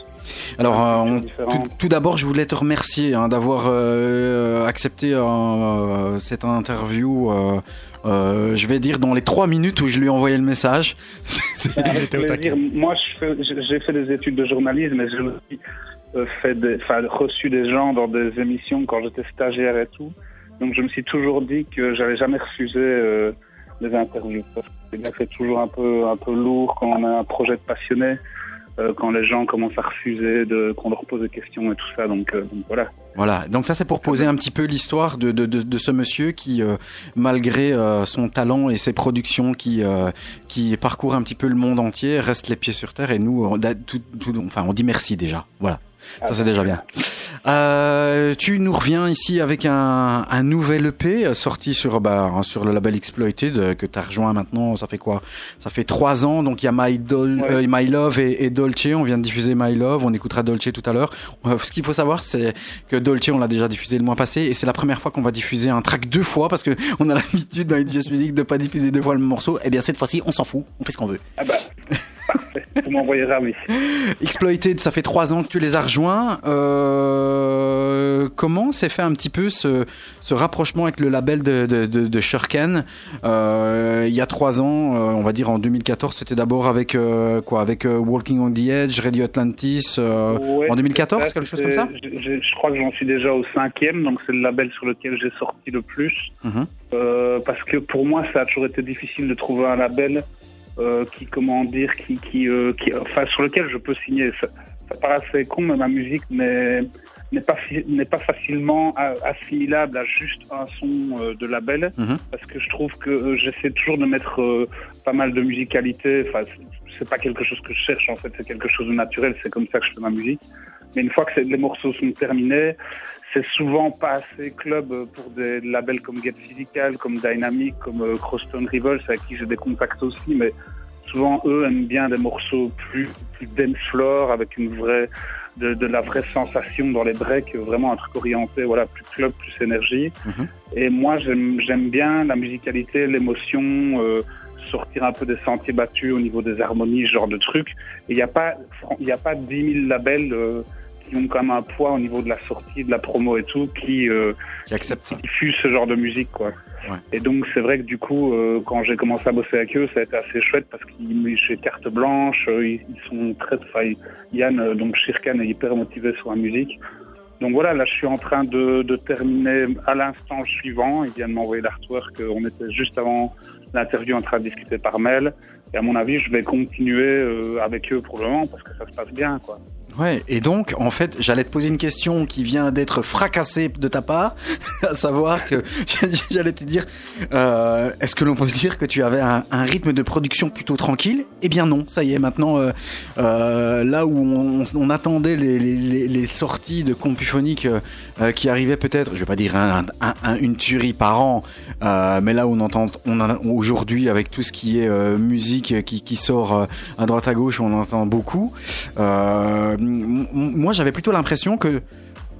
Alors, euh, on- tout, tout d'abord, je voulais te remercier hein, d'avoir euh, accepté euh, cette interview. euh, euh, je vais dire dans les trois minutes où je lui ai envoyé le message. Avec. Moi, j'ai fait des études de journalisme, mais j'ai aussi fait des, enfin, reçu des gens dans des émissions quand j'étais stagiaire et tout. Donc, je me suis toujours dit que j'allais jamais refuser euh, les interviews. C'est toujours un peu, un peu lourd quand on a un projet de passionné, euh, quand les gens commencent à refuser, de, qu'on leur pose des questions et tout ça. Donc, euh, donc voilà. Voilà, donc ça c'est pour poser un petit peu l'histoire de, de, de, de ce monsieur qui, euh, malgré euh, son talent et ses productions qui, euh, qui parcourt un petit peu le monde entier, reste les pieds sur terre et nous, on, a tout, tout- enfin, on dit merci déjà. Voilà, ça c'est déjà bien. Euh, tu nous reviens ici avec un, un nouvel EP euh, sorti sur, bah, sur le label Exploited euh, que tu as rejoint maintenant, ça fait quoi? Ça fait trois ans, donc il y a My, Dol- Ouais. euh, My Love et, et Dolce, on vient de diffuser My Love, on écoutera Dolce tout à l'heure. Ce qu'il faut savoir, c'est que Dolce, on l'a déjà diffusé le mois passé, et c'est la première fois qu'on va diffuser un track deux fois, parce que on a l'habitude dans Just Music de pas diffuser deux fois le même morceau. Eh bien, cette fois-ci, on s'en fout, on fait ce qu'on veut. Ah bah, parfait. Vous m'envoyez ravi. Exploited, ça fait trois ans que tu les as rejoints. Euh, comment s'est fait un petit peu ce, ce rapprochement avec le label de, de, de, de Shurken? Euh, Il y a trois ans, euh, on va dire en 2014, c'était d'abord avec quoi Avec Walking on the Edge, Radio Atlantis. Ouais, en 2014, c'est ça, quelque chose comme ça? je, je- je crois que j'en suis déjà au cinquième, donc c'est le label sur lequel j'ai sorti le plus. Mhm. Parce que pour moi, ça a toujours été difficile de trouver un label euh, qui, comment dire, qui, qui, euh, qui, enfin, sur lequel je peux signer. Ça, ça paraît assez con, mais ma musique n'est n'est pas n'est pas facilement assimilable à juste un son euh, de label. Mhm. parce que je trouve que euh, j'essaie toujours de mettre euh, pas mal de musicalité. Enfin c'est- pas quelque chose que je cherche en fait. C'est quelque chose de naturel. C'est comme ça que je fais ma musique. Mais une fois que les morceaux sont terminés c'est souvent pas assez club pour des labels comme Get Physical, comme Dynamic, comme euh, Crosstone Rivals, avec qui j'ai des contacts aussi, mais souvent eux aiment bien des morceaux plus, plus dance floor, avec une vraie, de, de la vraie sensation dans les breaks, vraiment un truc orienté, voilà, plus club, plus énergie. Mhm. Et moi, j'aime j'aime bien la musicalité, l'émotion, euh, sortir un peu des sentiers battus au niveau des harmonies, ce genre de trucs. Et il n'y a pas, il a pas 10 000 labels euh, qui ont quand même un poids au niveau de la sortie, de la promo et tout, qui, euh, Qui accepte ça. ce genre de musique, quoi. Ouais. Et donc, c'est vrai que du coup, euh, quand j'ai commencé à bosser avec eux, ça a été assez chouette parce qu'ils j'ai carte blanche, euh, ils, ils sont très, enfin, Yann, euh, donc Shirkan est hyper motivé sur la musique. Donc voilà, là, je suis en train de, de terminer à l'instant suivant. Il vient de m'envoyer l'artwork. On était juste avant l'interview en train de discuter par mail. Et à mon avis, je vais continuer avec eux pour le moment parce que ça se passe bien, quoi. Ouais, et donc, en fait, j'allais te poser une question qui vient d'être fracassée de ta part, à savoir que j'allais te dire, euh, est-ce que l'on peut dire que tu avais un, rythme de production plutôt tranquille? Eh bien non, ça y est, maintenant, euh, euh, là où on, attendait les, sorties de Compuphonique qui arrivaient peut-être, je vais pas dire un, un- un- une tuerie par an, mais là où on entend, aujourd'hui avec tout ce qui est musique qui, sort à droite à gauche, on entend beaucoup. Euh, moi, j'avais plutôt l'impression que,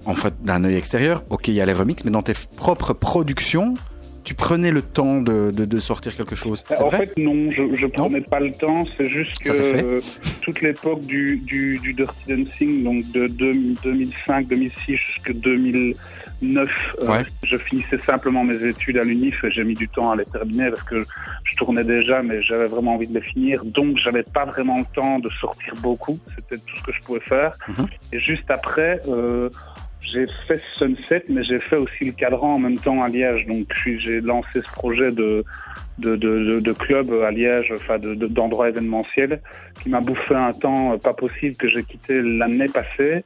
en fait, d'un œil extérieur, ok, il y a les remixes, mais dans tes propres productions, tu prenais le temps de, de- de sortir quelque chose. En vrai fait, non, je, je prenais pas le temps. C'est juste que euh, toute l'époque du, du, du Dirty Dancing, donc de 2005, 2006 jusqu'à 2009, euh, Ouais. je finissais simplement mes études à l'UNIF et j'ai mis du temps à les terminer parce que je tournais déjà, mais j'avais vraiment envie de les finir. Donc, j'avais pas vraiment le temps de sortir beaucoup. C'était tout ce que je pouvais faire. Mhm. Et juste après, euh, j'ai fait Sunset, mais j'ai fait aussi le cadran en même temps à Liège. Donc, j'ai lancé ce projet de, de, de, de, club à Liège, enfin de- de- d'endroits événementiels, qui m'a bouffé un temps pas possible que j'ai quitté l'année passée.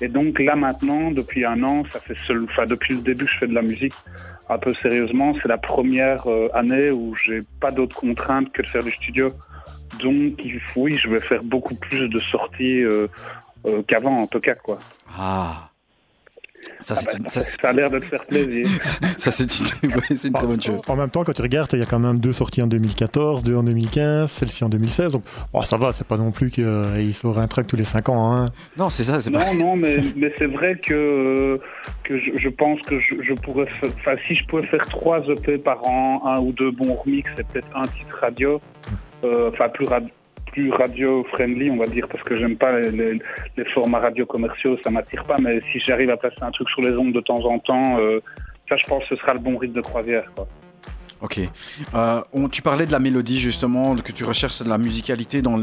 Et donc là maintenant, depuis un an, ça fait seul, enfin depuis le début, je fais de la musique un peu sérieusement. C'est la première euh, année où j'ai pas d'autres contraintes que de faire du studio. Donc oui, je vais faire beaucoup plus de sorties euh, euh, qu'avant en tout cas quoi. Ah. Ça, Ah c'est bah, une- ça, ça, a l'air de te faire plaisir. ça, c'est une, ouais, très bonne chose. En même temps, quand tu regardes, il y a quand même deux sorties en 2014, deux en 2015, celle-ci en 2016. Donc, bon, ça va, c'est pas non plus qu'il sort un track tous les 5 ans. Hein. Non, c'est ça, pas. Non, non, mais, mais c'est vrai que, euh, que je, je pense que je, je pourrais enfin, si je pouvais faire trois EP par an, un ou deux bons remix, c'est peut-être un titre radio, euh, enfin, plus, rad- plus radio-friendly, on va dire, parce que j'aime pas les, les, les formats radio commerciaux, ça m'attire pas, mais si j'arrive à placer un truc sur les ondes de temps en temps, euh, ça, je pense que ce sera le bon rythme de croisière, quoi. Ok. Euh, on, tu parlais de la mélodie justement, que tu recherches de la musicalité dans,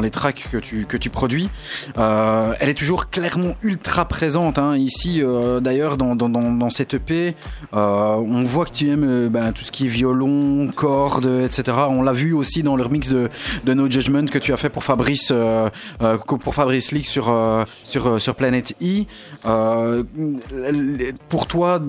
les tracks que tu, que tu produis. Euh, elle est toujours clairement ultra présente. Hein. Ici, euh, d'ailleurs, dans, cette EP, on voit que tu aimes ben, tout ce qui est violon, cordes, etc. On l'a vu aussi dans le remix de, de No Judgment que tu as fait pour Fabrice, pour Fabrice League sur, sur, sur Planet E. Pour toi,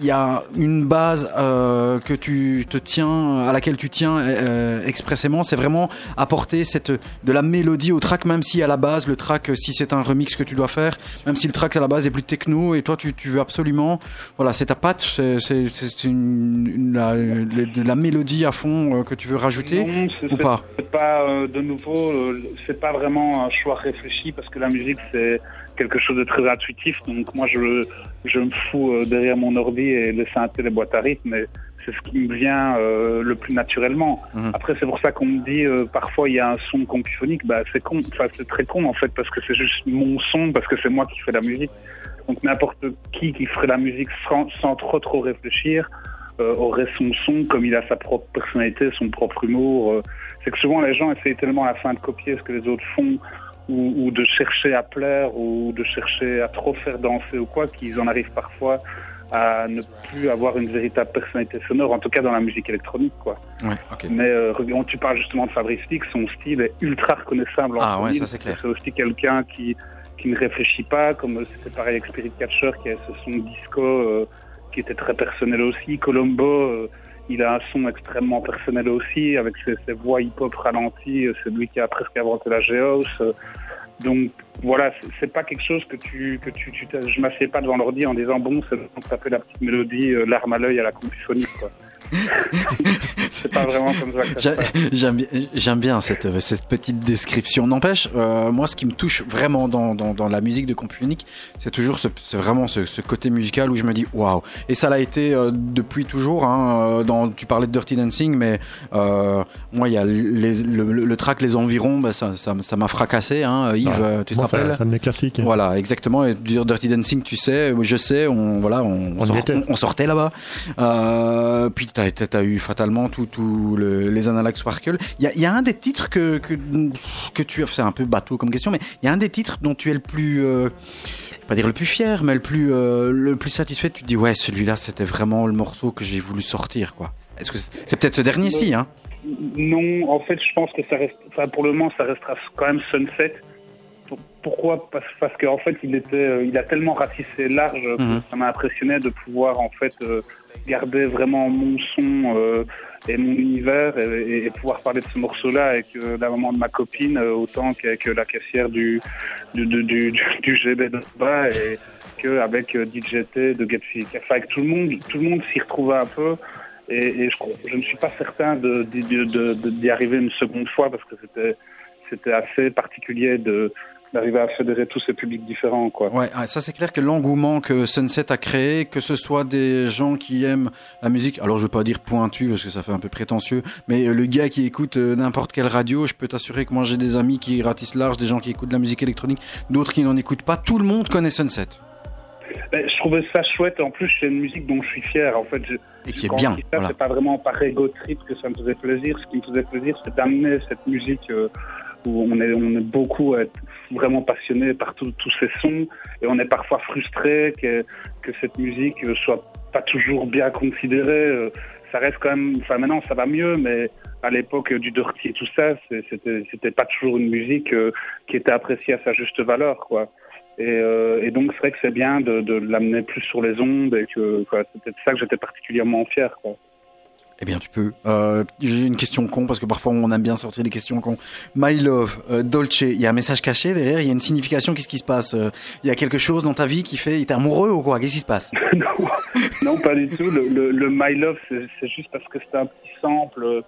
il y a une base euh, que tu te tiens, à laquelle tu tiens euh, expressément, c'est vraiment apporter cette de la mélodie au track, même si à la base le track, si c'est un remix que tu dois faire, même si le track à la base est plus techno, et toi tu, tu veux absolument, voilà, c'est ta patte, c'est la, de la mélodie à fond euh, que tu veux rajouter Non, ou pas? C'est pas euh, de nouveau, euh, c'est pas vraiment un choix réfléchi parce que la musique c'est quelque chose de très intuitif. Donc moi je je me fous euh, derrière mon ordi et les synthés, les boîtes à rythme. Et c'est ce qui me vient euh, le plus naturellement. Mhm. Après c'est pour ça qu'on me dit euh, parfois il y a un son compuphonique. Bah c'est con, enfin c'est très con en fait parce que c'est juste mon son parce que c'est moi qui fais la musique. Donc n'importe qui qui ferait la musique sans, sans trop trop réfléchir euh, aurait son son comme il a sa propre personnalité, son propre humour. c'est que souvent les gens essayent tellement à la fin de copier ce que les autres font ou, ou de chercher à plaire ou de chercher à trop faire danser ou quoi qu'ils en arrivent parfois à ne plus avoir une véritable personnalité sonore, en tout cas dans la musique électronique. quoi. Ouais, ok. Mais euh, tu parles justement de Fabrice League, son style est ultra reconnaissable en Ah ouais, 2000. ça, c'est clair. C'est aussi quelqu'un qui, qui ne réfléchit pas, comme c'était pareil avec Spirit Catcher qui a ce son disco euh, qui était très personnel aussi. Colombo, euh, il a un son extrêmement personnel aussi, avec ses, voix hip-hop ralenties. euh, C'est lui qui a presque inventé la Geos. euh. donc voilà, c'est- pas quelque chose que tu que tu, tu je m'assieds pas devant l'ordi en disant bon, c'est le la petite mélodie, euh, l'arme à l'œil à la compuphonique quoi. c'est pas vraiment comme ça. J'aime bien, j'aime bien cette, euh, cette petite description. N'empêche, euh, moi, ce qui me touche vraiment dans, dans, dans la musique de Compuunique, c'est toujours ce, c'est vraiment ce, ce côté musical où je me dis waouh. Et ça l'a été euh, depuis toujours. Hein, dans, tu parlais de Dirty Dancing, mais euh, moi, il y a les, le, le, le track Les Environs, bah, ça, ça, ça m'a fracassé. Hein, Yves, Ouais. tu te Moi, rappelles c'est un de mes classiques. Voilà, exactement. Et dire Dirty Dancing, tu sais, je sais, on voilà, on, On y sort- était. on- on sortait là-bas. Euh, puis t'as as eu fatalement tout, tout le- les Analog Sparkle. Il y a, un des titres que que, tu c'est un peu bateau comme question, mais il y a un des titres dont tu es le plus, euh, pas dire le plus fier, mais le plus euh, le plus satisfait. Tu te dis ouais, celui-là, c'était vraiment le morceau que j'ai voulu sortir, quoi. Est-ce c'est peut-être ce dernier-ci, hein? Non, en fait, je pense que pour le moment, ça restera quand même Sunset. Pour- Pourquoi Parce, parce qu'en fait, il était, euh, il a tellement ratissé large que Mhm. ça m'a impressionné de pouvoir en fait euh, garder vraiment mon son euh, et mon univers et, pouvoir parler de ce morceau-là avec euh, la maman de ma copine euh, autant qu'avec euh, la caissière du du, du, du, GB de bas et qu'avec euh, DJT de Get Physique. Enfin, avec tout le monde, tout le monde s'y retrouvait un peu. Et, et je, ne suis pas certain de- de- de- de- de- d'y arriver une seconde fois parce que c'était c'était assez particulier de d'arriver à fédérer tous ces publics différents, quoi. Ouais, ah, ça c'est clair que l'engouement que Sunset a créé, que ce soit des gens qui aiment la musique, alors je veux pas dire pointu parce que ça fait un peu prétentieux, mais euh, le gars qui écoute euh, n'importe quelle radio, je peux t'assurer que moi j'ai des amis qui ratissent large, des gens qui écoutent de la musique électronique, d'autres qui n'en écoutent pas, tout le monde connaît Sunset. Ben, je trouvais ça chouette. En plus, c'est une musique dont je suis fier. En fait, je, Et qui est bien, voilà. c'est pas vraiment par ego trip que ça me faisait plaisir. Ce qui me faisait plaisir, c'est d'amener cette musique euh, où on est, on est beaucoup vraiment passionné par tous ces sons et on est parfois frustré que, que cette musique soit pas toujours bien considérée. Euh, Ça reste quand même, enfin maintenant ça va mieux, mais à l'époque du dirty et tout ça, c'était c'était pas toujours une musique euh, qui était appréciée à sa juste valeur, quoi. Et, euh, et donc c'est vrai que c'est bien de, de l'amener plus sur les ondes et que c'est peut-être ça que j'étais particulièrement fier. Quoi. Eh bien, tu peux. Euh, J'ai une question con parce que parfois on aime bien sortir des questions cons. My love, euh, Dolce, il y a un message caché derrière, il y a une signification. Qu'est-ce qui se passe? Euh, Il y a quelque chose dans ta vie qui fait, t'es amoureux ou quoi? Qu'est-ce qui se passe? Non, pas du tout. Le, le, le My Love, c'est juste parce que c'est un petit sample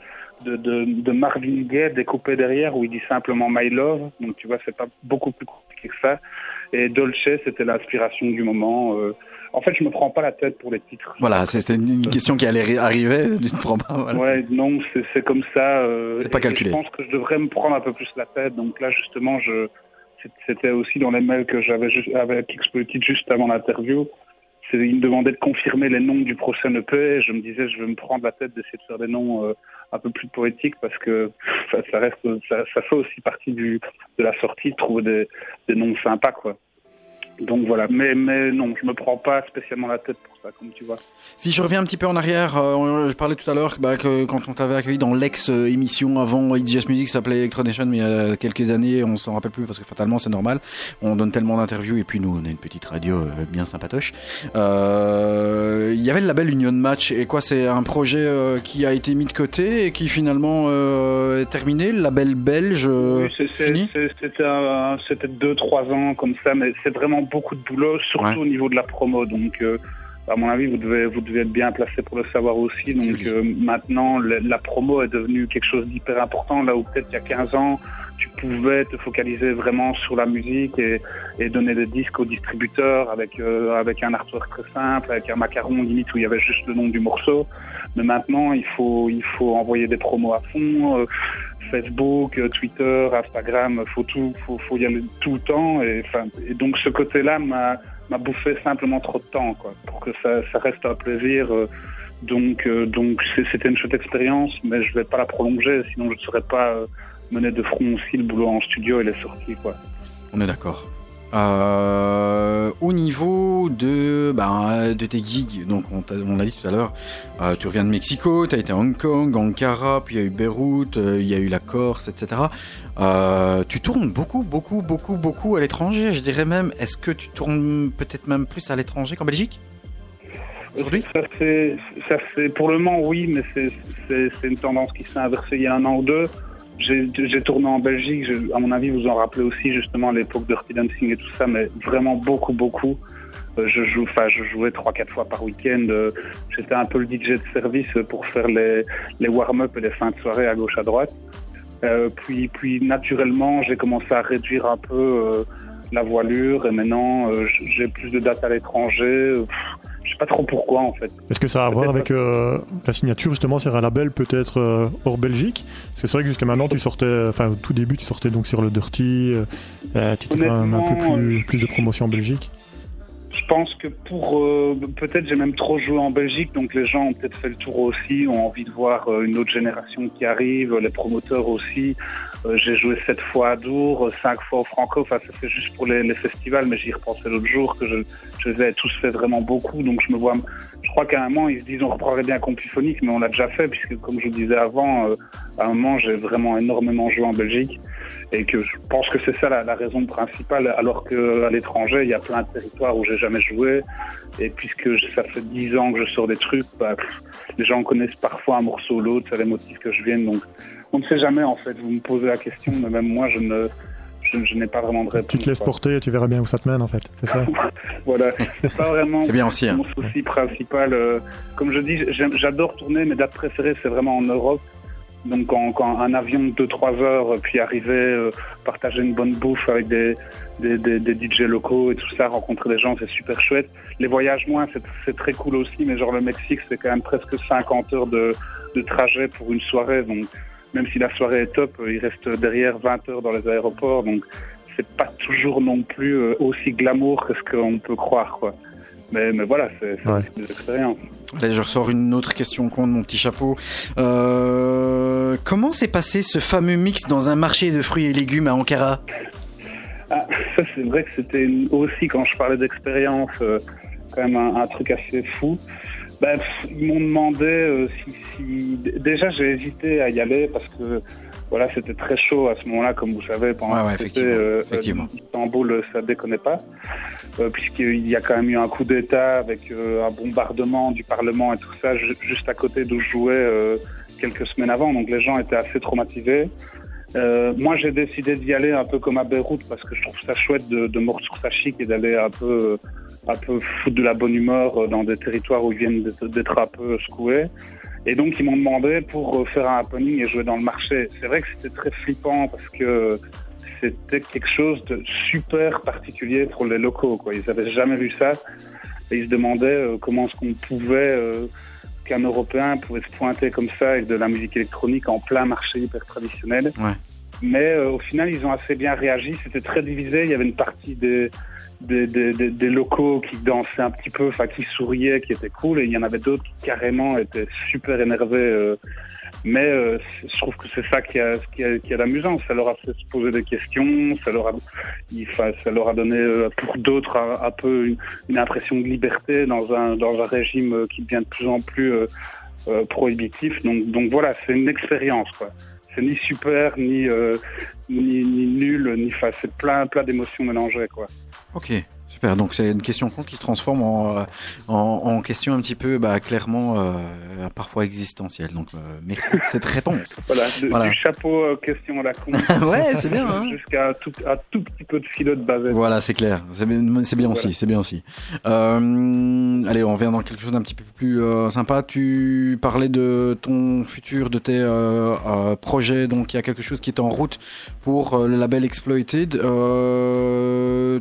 de, de, de Marvin Gaye découpé derrière où il dit simplement My Love. Donc tu vois, c'est pas beaucoup plus compliqué que ça. Et Dolce, c'était l'inspiration du moment. Euh, en fait, je me prends pas la tête pour les titres. Voilà, c'était une question qui allait ri- arriver. Tu ne prends pas. voilà. Ouais, non, c'est comme ça. euh, C'est pas calculé. Je pense que je devrais me prendre un peu plus la tête. Donc là, justement, je c'était aussi dans les mails que j'avais avec Exploited juste avant l'interview. Il me demandait de confirmer les noms du prochain EP. Et je me disais, je vais me prendre la tête d'essayer de faire des noms euh, un peu plus poétiques parce que ça, ça reste, ça, ça fait aussi partie du de la sortie de trouver des, des noms sympas, quoi. Donc voilà, mais mais non, je me prends pas spécialement la tête ça, comme tu vois. Si je reviens un petit peu en arrière, euh, je parlais tout à l'heure bah, que quand on t'avait accueilli dans l'ex-émission avant Just Music, ça s'appelait Electronation, mais il y a quelques années, on s'en rappelle plus parce que fatalement c'est normal. On donne tellement d'interviews et puis nous on est une petite radio euh, bien sympatoche. Euh, Il y avait le label Union Match et quoi, c'est un projet qui a été mis de côté et qui finalement est terminé. Le label belge Oui, C'était un- c'était deux, trois ans comme ça, mais c'est vraiment beaucoup de boulot, surtout Ouais. au niveau de la promo. Donc, à mon avis, vous devez, vous devez être bien placé pour le savoir aussi. Donc, euh, maintenant, la promo est devenue quelque chose d'hyper important, là où peut-être il y a 15 ans, tu pouvais te focaliser vraiment sur la musique et, et donner des disques aux distributeurs avec, euh, avec un artwork très simple, avec un macaron limite où il y avait juste le nom du morceau. Mais maintenant, il faut, il faut envoyer des promos à fond. euh, Facebook, euh, Twitter, Instagram, faut tout, faut, faut y aller tout le temps. Et, et donc ce côté-là m'a, m'a bouffé simplement trop de temps, quoi, pour que ça, reste un plaisir. euh, donc, euh, donc c'était une chouette expérience, mais je vais pas la prolonger, sinon je ne saurais pas euh, mener de front aussi le boulot en studio et les sorties, quoi. On est d'accord. Euh, au niveau de, ben, de tes gigs, donc on, on l'a dit tout à l'heure, euh, tu reviens de Mexico, tu as été à Hong Kong, Ankara, puis il y a eu Beyrouth, euh, il y a eu la Corse, etc. Tu tournes beaucoup, beaucoup, beaucoup, beaucoup à l'étranger. Je dirais même, est-ce que tu tournes peut-être même plus à l'étranger qu'en Belgique aujourd'hui? Ça ça pour le moment oui, mais c'est une tendance qui s'est inversée il y a un an ou deux. J'ai, tourné en Belgique, je- à mon avis vous en rappelez aussi justement l'époque de Dirty Dancing et tout ça, mais vraiment beaucoup beaucoup. Euh, Je joue, je jouais trois quatre fois par week-end. Euh, J'étais un peu le DJ de service pour faire les, les warm-up et les fins de soirée à gauche à droite. Euh, puis puis naturellement j'ai commencé à réduire un peu euh, la voilure et maintenant euh, j'ai plus de dates à l'étranger. Je sais pas trop pourquoi en fait. Est-ce que ça a à voir avec euh, la signature justement sur un label peut-être euh, hors Belgique? Parce que c'est vrai que jusqu'à maintenant tu sortais, enfin au tout début tu sortais donc sur le Dirty, euh, euh, tu étais quand même un peu plus de promotion en Belgique. Je pense que pour euh, peut-être j'ai même trop joué en Belgique, donc les gens ont peut-être fait le tour aussi, ont envie de voir euh, une autre génération qui arrive, les promoteurs aussi. Euh, j'ai joué sept fois à Dour, cinq fois au Franco, enfin ça c'est juste pour les, les festivals, mais j'y repensais l'autre jour que je, je les ai tous fait vraiment beaucoup, donc je me vois, je crois qu'à un moment ils se disent on reprendrait bien Compuphonique, mais on l'a déjà fait puisque comme je vous disais avant, euh, à un moment j'ai vraiment énormément joué en Belgique et que je pense que c'est ça la, la raison principale, alors qu'à l'étranger, il y a plein de territoires où j'ai jamais joué, et puisque je- ça fait dix ans que je sors des trucs, bah, pff, les gens connaissent parfois un morceau ou l'autre, c'est les motifs que je vienne, donc on ne sait jamais en fait, vous me posez la question, mais même moi je ne, je, je n'ai pas vraiment de réponse. Tu te laisses quoi. porter et tu verras bien où ça te mène en fait. C'est ça Voilà, c'est pas vraiment C'est bien aussi. hein. mon souci principal. euh, comme je dis, j'adore tourner, mes dates préférées c'est vraiment en Europe. Donc quand, quand un avion de 2-3 heures, puis arriver, euh, partager une bonne bouffe avec des, des, des, des DJ locaux et tout ça, rencontrer des gens, c'est super chouette. Les voyages moins, c'est c'est très cool aussi, mais genre le Mexique, c'est quand même presque 50 heures de, de trajet pour une soirée. Donc même si la soirée est top, euh, il reste derrière 20 heures dans les aéroports. Donc c'est pas toujours non plus euh, aussi glamour que ce qu'on peut croire, quoi. Mais, mais voilà, c'est Ouais. des expériences. Allez, je ressors une autre question con de mon petit chapeau. Euh, comment s'est passé ce fameux mix dans un marché de fruits et légumes à Ankara? Ah, ça, c'est vrai que c'était une- aussi, quand je parlais d'expérience, euh, quand même un, un truc assez fou. Ben, pff, ils m'ont demandé euh, si, Déjà, j'ai hésité à y aller parce que voilà, c'était très chaud à ce moment-là, comme vous savez, pendant Ouais, ouais, effectivement, euh, effectivement. euh, Istanbul, ça déconnait pas, euh, puisqu'il y a quand même eu un coup d'État avec euh, un bombardement du Parlement et tout ça, ju- juste à côté d'où je jouais euh, quelques semaines avant. Donc les gens étaient assez traumatisés. Euh, moi, j'ai décidé d'y aller un peu comme à Beyrouth parce que je trouve ça chouette de, de mordre sur sa chic et d'aller un peu, un peu foutre de la bonne humeur dans des territoires où ils viennent d'être un peu secoués. Et donc, ils m'ont demandé pour euh, faire un happening et jouer dans le marché. C'est vrai que c'était très flippant parce que c'était quelque chose de super particulier pour les locaux. Quoi. Ils n'avaient jamais vu ça et ils se demandaient euh, comment est-ce qu'on pouvait, euh, qu'un Européen pouvait se pointer comme ça avec de la musique électronique en plein marché hyper traditionnel. Ouais. Mais euh, au final, ils ont assez bien réagi. C'était très divisé. Il y avait une partie des, des, locaux qui dansaient un petit peu, enfin qui souriaient, qui étaient cool, et il y en avait d'autres qui carrément étaient super énervés. euh. mais euh, je trouve que c'est ça qui a, qui a, qui. Ça leur a fait se poser des questions, ça leur a, enfin, ça leur a donné pour d'autres un, peu une, impression de liberté dans un, dans un régime qui devient de plus en plus prohibitif. Donc, donc voilà, c'est une expérience quoi. C'est ni super, ni, euh, ni, nul, ni c'est plein, plein d'émotions mélangées quoi. Ok, super. Donc c'est une question con qui se transforme en, euh, en, en question un petit peu, bah, clairement, euh, parfois existentielle. Donc euh, merci de cette réponse. Voilà, de- Voilà. du chapeau euh, question à la con. Ouais, c'est bien, hein. Jusqu'à tout, un tout petit peu de philo de base. Voilà, c'est clair. C'est bien, c'est bien aussi. C'est bien aussi. Allez, on vient dans quelque chose d'un petit peu plus sympa. Tu parlais de ton futur, de tes projets. Donc, il y a quelque chose qui est en route pour le label Exploited.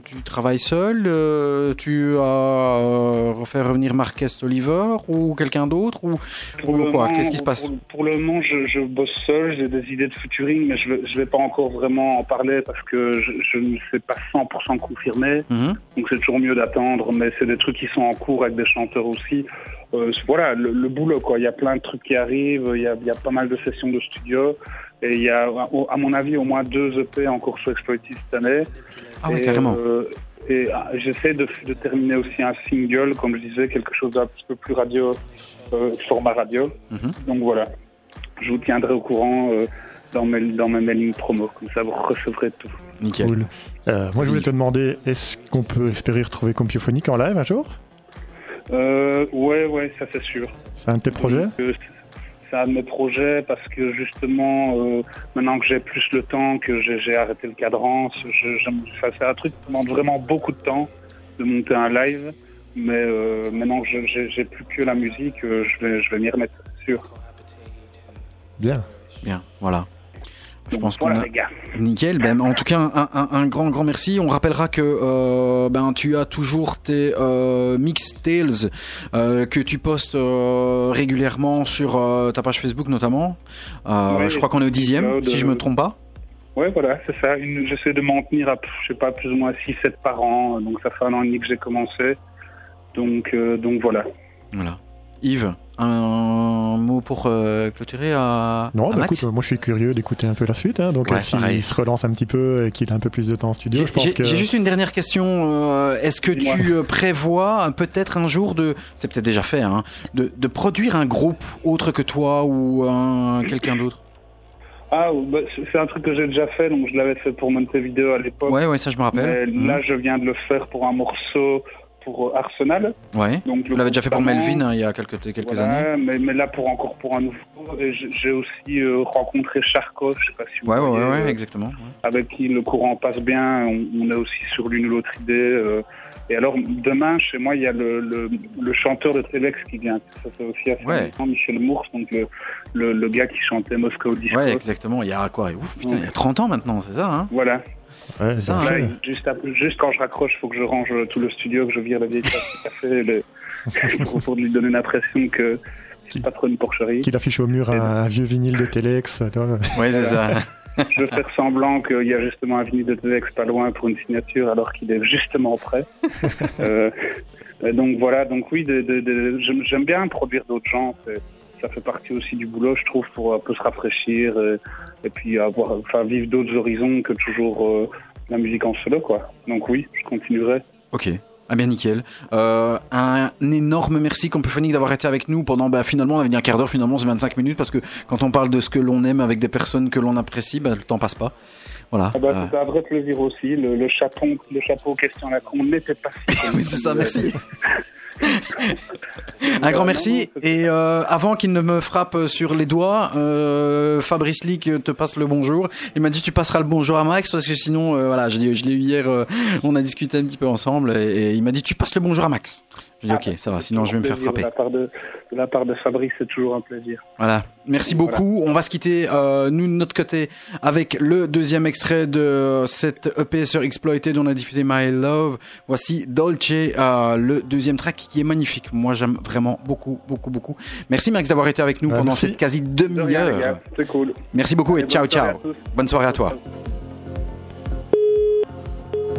Tu travailles seul euh, Tu as euh, refait revenir Marques Oliver ou quelqu'un d'autre ou, ou quoi moment- Qu'est-ce qui se passe pour, pour le moment, je, je bosse seul, j'ai des idées de featuring, mais je ne vais, pas encore vraiment en parler parce que je, je ne sais pas 100% confirmé. Mhm. Donc c'est toujours mieux d'attendre, mais c'est des trucs qui sont en cours avec des chanteurs aussi. Euh, voilà, le, le boulot, quoi. Il y a plein de trucs qui arrivent, il y a, il y a pas mal de sessions de studio. Et il y a, à mon avis, au moins deux EP en cours sur Exploited cette année. Ah Et, carrément. euh, et ah, j'essaie de, de terminer aussi un single, comme je disais, quelque chose d'un petit peu plus radio, euh, format radio. Mhm. Donc voilà, je vous tiendrai au courant euh, dans mes, dans mes mailings promo, comme ça vous recevrez tout. Nickel. Cool. Euh, moi, je voulais te demander, est-ce qu'on peut espérer retrouver Compiophonique en live un jour? Euh, ouais, ouais, ça c'est sûr. C'est un de tes projets? Donc, euh, c'est un de mes projets parce que justement, euh, maintenant que j'ai plus le temps, que j'ai arrêté le cadran, c'est un truc qui demande vraiment beaucoup de temps de monter un live. Mais euh, maintenant que j'ai plus que la musique, euh, je vais, je vais m'y remettre, sûr. Bien. Bien, voilà. Je pense qu'on a... les gars. Nickel. Ben, en tout cas, un, un- un grand, grand merci. On rappellera que euh, ben, tu as toujours tes euh, Mix Tales euh, que tu postes euh, régulièrement sur euh, ta page Facebook notamment. Ouais, je crois qu'on est au dixième, Claude, si je me trompe pas. Ouais, voilà, c'est ça. Une- J'essaie de m'en tenir à, je sais pas, plus ou moins 6-7 par an. Donc ça fait un an et demi que j'ai commencé. Donc, donc voilà. Voilà. Yves, un mot pour euh, clôturer à, Non, à bah Max écoute, moi je suis curieux d'écouter un peu la suite. hein, donc Ouais, euh, s'il pareil. se relance un petit peu et qu'il a un peu plus de temps en studio, J'ai je pense j'ai- que. j'ai juste une dernière question. euh, Est-ce que tu euh, prévois euh, peut-être un jour de, c'est peut-être déjà fait, hein, de, de produire un groupe autre que toi ou un- quelqu'un d'autre? Ah, bah, c'est un truc que j'ai déjà fait, donc je l'avais fait pour Montevideo à l'époque. Ouais, ouais, ça je me rappelle. Mais là, je viens de le faire pour un morceau pour euh, Arsenal. Ouais. Donc Vous l'avez déjà fait pour Melvin hein, il y a quelques, quelques Voilà, années. mais, mais là pour encore pour un nouveau. Et j- J'ai aussi euh, rencontré Charkov, je sais pas si vous Ouais, voyez, ouais, ouais, euh, exactement. ouais. avec qui le courant passe bien. On, on est aussi sur l'une ou l'autre idée. euh, et alors demain chez moi il y a le, le, le chanteur de Telex qui vient. Ça c'est aussi assez Ouais. intéressant, Michel Mours, donc le, le, le gars qui chantait Moscow Disco. Ouais, exactement. Il y a quoi Ouf, putain, il y a 30 ans maintenant, c'est ça, hein Voilà. Ouais, C'est ça, bien hein. fait. Là, juste, quand je raccroche, faut que je range tout le studio, que je vire la vieille tasse de café le- pour, pour lui donner l'impression que c'est pas trop une porcherie. Qu'il affiche au mur un, un vieux vinyle de Telex. tu vois. Ouais, c'est ça. Je veux faire semblant qu'il y a justement un vinyle de Telex pas loin pour une signature alors qu'il est justement prêt. Euh, euh, donc voilà, donc oui, de, de- de- j'aime- j'aime bien produire d'autres gens. c'est- Ça fait partie aussi du boulot, je trouve, pour un peu se rafraîchir euh, et puis avoir, enfin, vivre d'autres horizons que toujours euh, la musique en solo, quoi. Donc oui, je continuerai. Ok. Ah bien nickel. Euh, un énorme merci Compuphonique d'avoir été avec nous pendant bah, finalement on avait dit un quart d'heure finalement c'est 25 minutes parce que quand on parle de ce que l'on aime avec des personnes que l'on apprécie bah, le temps passe pas. Voilà. Ah bah, Euh, C'était un vrai plaisir aussi. Le, le chapeau, le chapeau question à la con n'était pas si. oui c'est ça merci. Un grand merci. Et euh, avant qu'il ne me frappe sur les doigts, euh, Fabrice Lick te passe le bonjour. Il m'a dit tu passeras le bonjour à Max parce que sinon, euh, voilà, je l'ai eu hier, on a discuté un petit peu ensemble et il m'a dit tu passes le bonjour à Max. J'ai dit ok, ça va, sinon je vais me faire frapper. De la part de, de, la part de Fabrice, c'est toujours un plaisir. Voilà. Merci beaucoup. On va se quitter, euh, nous, de notre côté, avec le deuxième extrait de cette EP sur Exploited. On a diffusé My Love. Voici Dolce, euh, le deuxième track qui est magnifique. Moi, j'aime vraiment beaucoup, beaucoup, beaucoup. Merci, Max, d'avoir été avec nous Ouais, pendant merci. cette quasi demi-heure. C'est cool. Merci beaucoup et ciao, bonne soirée ciao. Bonne soirée à toi.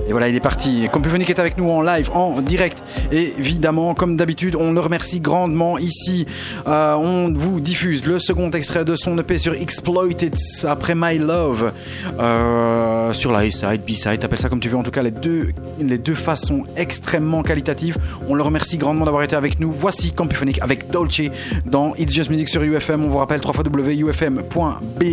Et voilà, il est parti. Compuphonic est avec nous en live, en direct. Et évidemment, comme d'habitude, on le remercie grandement ici. Euh, on vous diffuse le second extrait de son EP sur Exploited après My Love. Euh, sur la A-side, B-side, appelle ça comme tu veux. En tout cas, les deux, les deux faces extrêmement qualitatives. On le remercie grandement d'avoir été avec nous. Voici Compuphonic avec Dolce dans It's Just Music sur UFM. On vous rappelle 3 www.ufm.be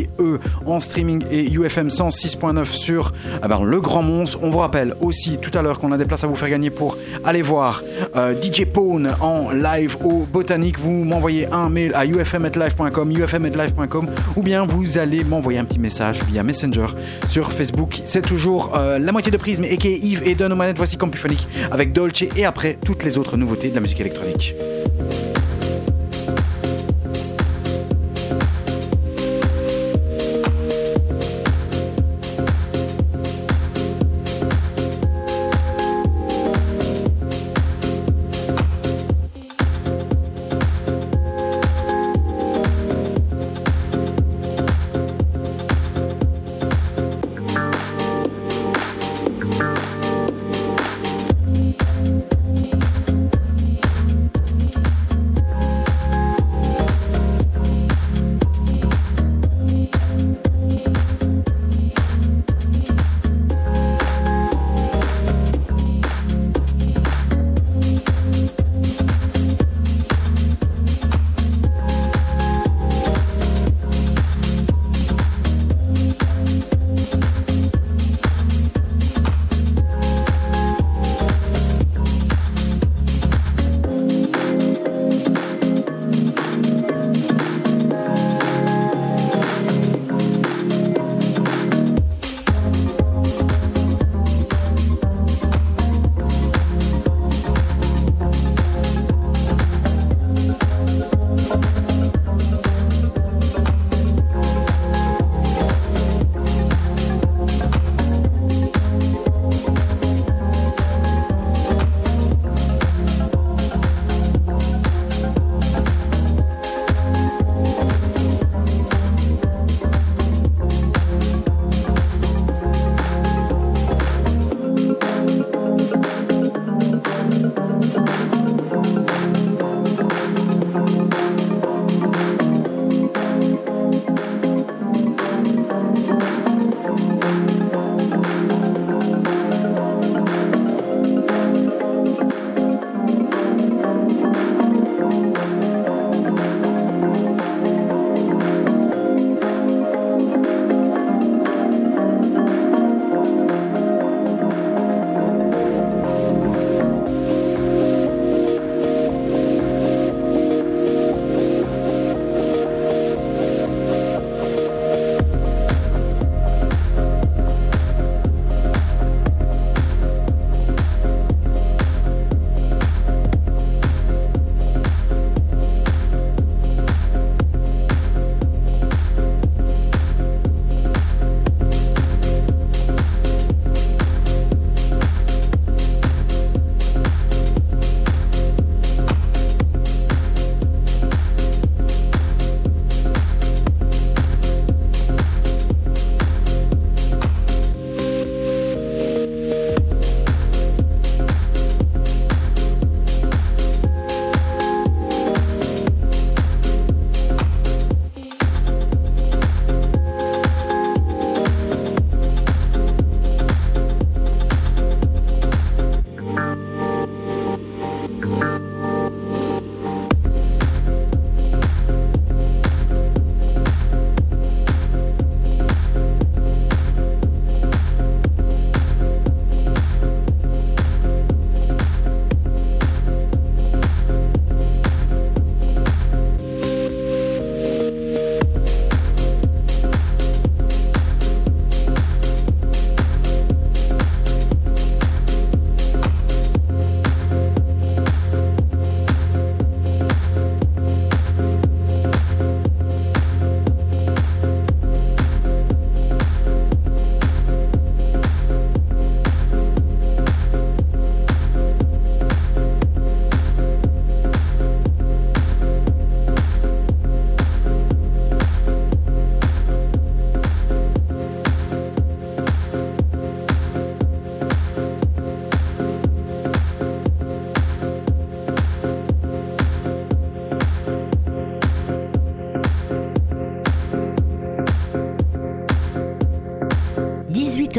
en streaming et UFM 106.9 sur ah ben, le Grand Mons. On vous rappelle aussi tout à l'heure qu'on a des places à vous faire gagner pour aller voir euh, DJ Pone en live au Botanique. Vous m'envoyez un mail à ufm.live.com, ufm.live.com ou bien vous allez m'envoyer un petit message via Messenger sur Facebook. C'est toujours euh, la moitié de prise, mais aka Yves et Don aux manettes. Voici Compuphonique avec Dolce et après toutes les autres nouveautés de la musique électronique.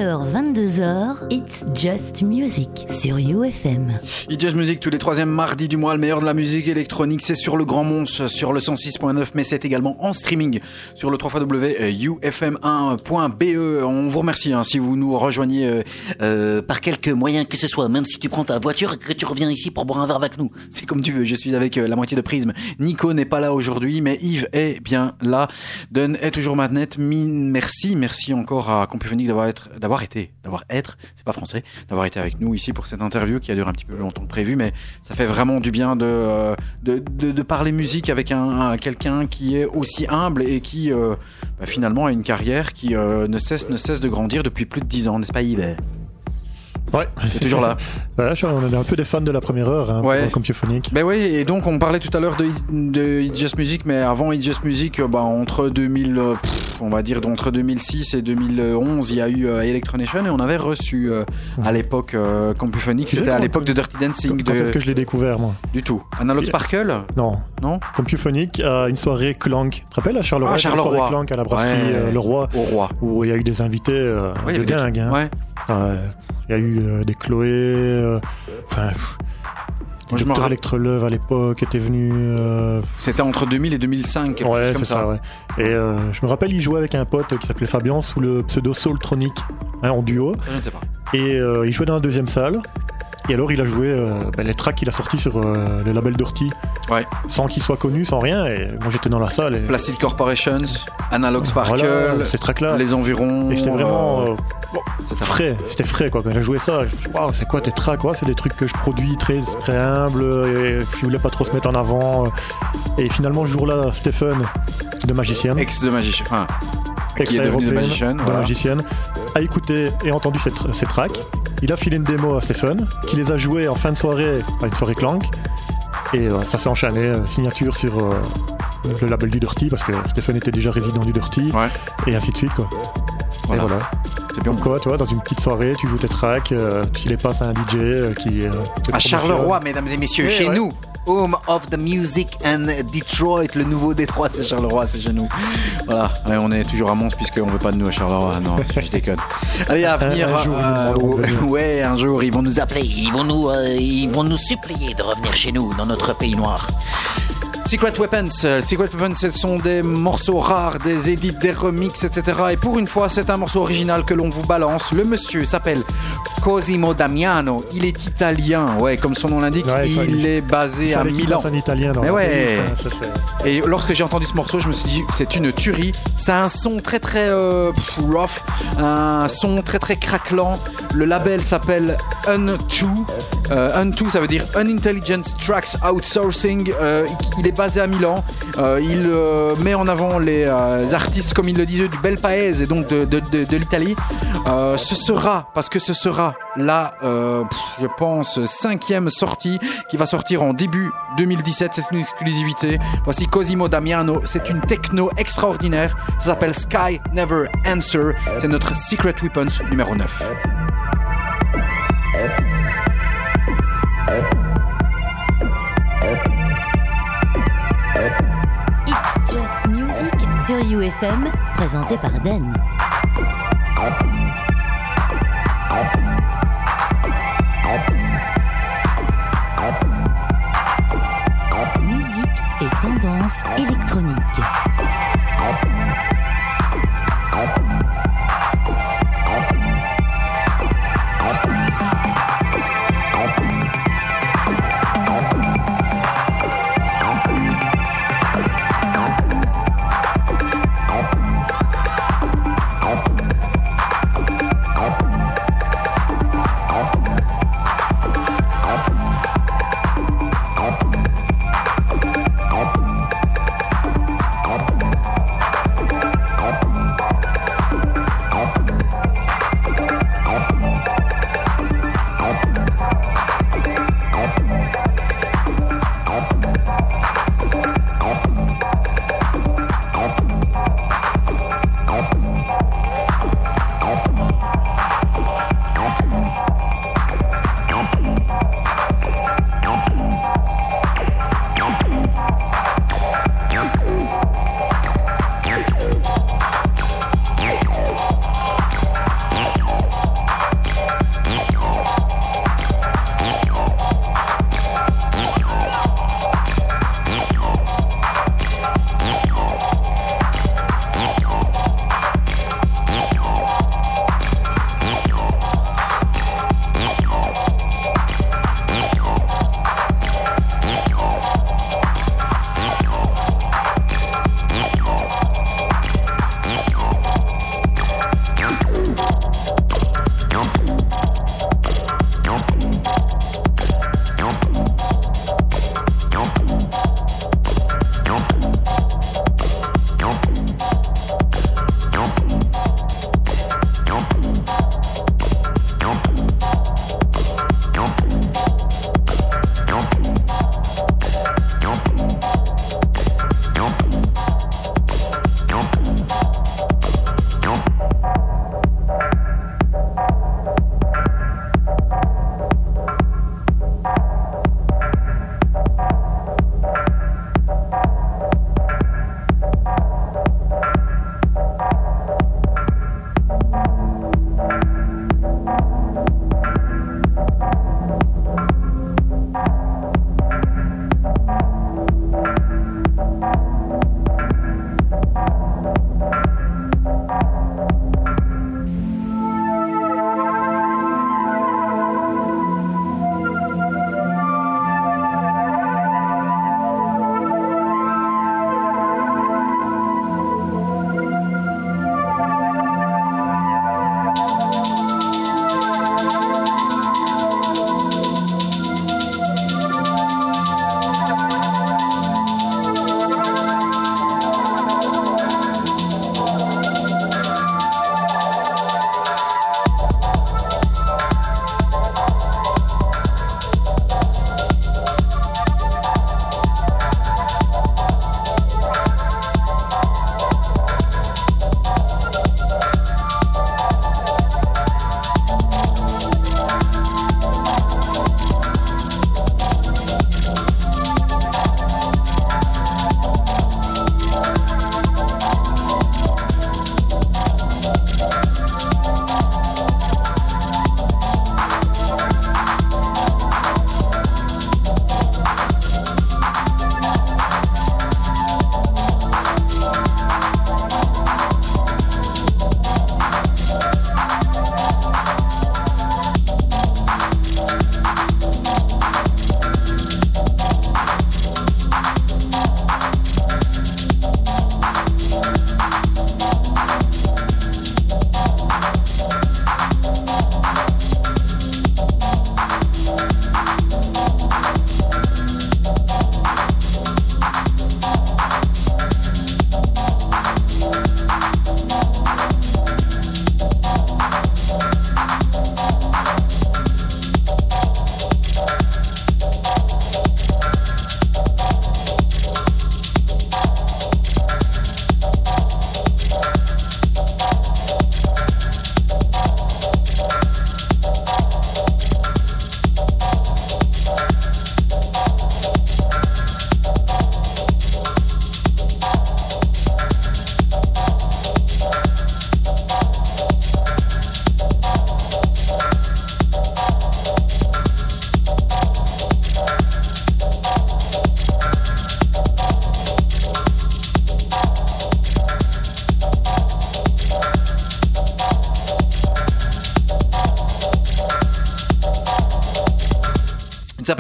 18h, 22h, It's Just Music sur UFM. It's Just Music tous les troisièmes mardis du mois, le meilleur de la musique électronique, c'est sur le Grand Mons, sur le 106.9, mais c'est également en streaming sur le 3 ufm1.be. On vous remercie hein, si vous nous rejoignez euh, euh, par quelque moyen que ce soit, même si tu prends ta voiture et que tu reviens ici pour boire un verre avec nous. C'est comme tu veux, je suis avec euh, la moitié de Prisme. Nico n'est pas là aujourd'hui, mais Yves est bien là. Dunn est toujours maintenant. Merci, merci encore à Compuphonique d'avoir être, d'avoir été, d'avoir être, c'est pas français, d'avoir été avec nous ici pour cette interview qui a duré un petit peu plus longtemps que prévu, mais ça fait vraiment du bien de de, parler musique avec un, un- quelqu'un qui est aussi humble et qui bah, finalement a une carrière qui euh, ne cesse ne cesse de grandir depuis plus de 10 ans, n'est-ce pas Yves? Ouais. T'es toujours là. Voilà, on est un peu des fans de la première heure, hein, Ouais. Ben oui, et donc on parlait tout à l'heure de, de Just Music, mais avant It's Just Music, euh, bah, entre 2000, euh, pff, on va dire entre 2006 et 2011, il y a eu euh, Electronation et on avait reçu euh, à l'époque euh, c'était à l'époque de Dirty Dancing, Quand de- est-ce que je l'ai découvert, moi? Du tout. Analog Sparkle? Non. Non? Compuphonique a une soirée Clank. Tu te rappelles à Charleroi Ah, Charleroi. Clank à la brasserie Ouais. Le Roi, Au roi. où il y a eu des invités Ouais, de dingue. hein. Ouais. Il y a eu euh, des Chloé, euh, enfin, Moi, je Dr Electrolove à l'époque était venu. euh, C'était entre 2000 et 2005, quelque ouais, chose comme c'est ça. ça. ouais. Et euh, je me rappelle, il jouait avec un pote qui s'appelait Fabian sous le pseudo Soultronic, hein, en duo. Je pas. Et euh, il jouait dans la deuxième salle. Et alors, il a joué euh, ben, les tracks qu'il a sortis sur euh, le label Dirty, Ouais. sans qu'il soit connu, sans rien. Et moi, j'étais dans la salle. Et... Placid Corporations, Analog Sparkle, Voilà, ces tracks-là. les environs. Et c'était vraiment euh, euh, c'était frais, c'était frais quoi. Quand j'ai joué ça, je me suis dit, Waouh, c'est quoi tes tracks quoi? C'est des trucs que je produis très, très humble et je voulais pas trop se mettre en avant. Et finalement, ce jour-là, Stephen de Magician, Ex de Magician. Enfin, qui est devenu de Magician. de voilà. Magician, a écouté et entendu ces tracks. Il a filé une démo à Stephen, qui les a joués en fin de soirée, à une soirée clank. Et euh, ça s'est enchaîné, euh, signature sur euh, le label du Dirty, parce que Stephen était déjà résident du Dirty, Ouais. et ainsi de suite quoi. Voilà. C'est bien. Comme quoi, tu vois, dans une petite soirée, tu joues tes tracks, euh, tu les passes à un DJ euh, qui. euh, À. Charleroi, mesdames et messieurs, chez ouais. nous. Home of the Music and Detroit, le nouveau Détroit, c'est Charleroi, c'est chez nous. Voilà, on est toujours à Mons puisqu'on veut pas de nous à Charleroi. Non, je déconne. Allez, à venir. un jour, euh, ouais, un jour, ils vont nous appeler, ils vont nous, euh, ils vont nous supplier de revenir chez nous, dans notre pays noir. Secret Weapons, euh, Secret Weapons, ce sont des morceaux rares, des édits, des remixes, etc. Et pour une fois, c'est un morceau original que l'on vous balance. Le monsieur s'appelle Cosimo Damiano. Il est italien, ouais, comme son nom l'indique. Ouais, il est basé à Milan. un italien dans Mais ouais. hein, ça, c'est- Et lorsque j'ai entendu ce morceau, je me suis dit, c'est une tuerie. Ça a un son très très euh, rough, un son très très craquelant. Le label s'appelle Un2. Euh, Un2, ça veut dire Unintelligence Tracks Outsourcing. Euh, il est basé à Milan. Euh, il euh, met en avant les euh, artistes, comme il le disait, du bel paese et donc de, l'Italie. Ce sera, parce que ce sera la, je pense, cinquième sortie qui va sortir en début 2017. C'est une exclusivité. Voici Cosimo Damiano. C'est une techno extraordinaire. Ça s'appelle Sky Never Answer. C'est notre Secret Weapons numéro 9. Sur UFM, présenté par Den. Musique et tendance électronique.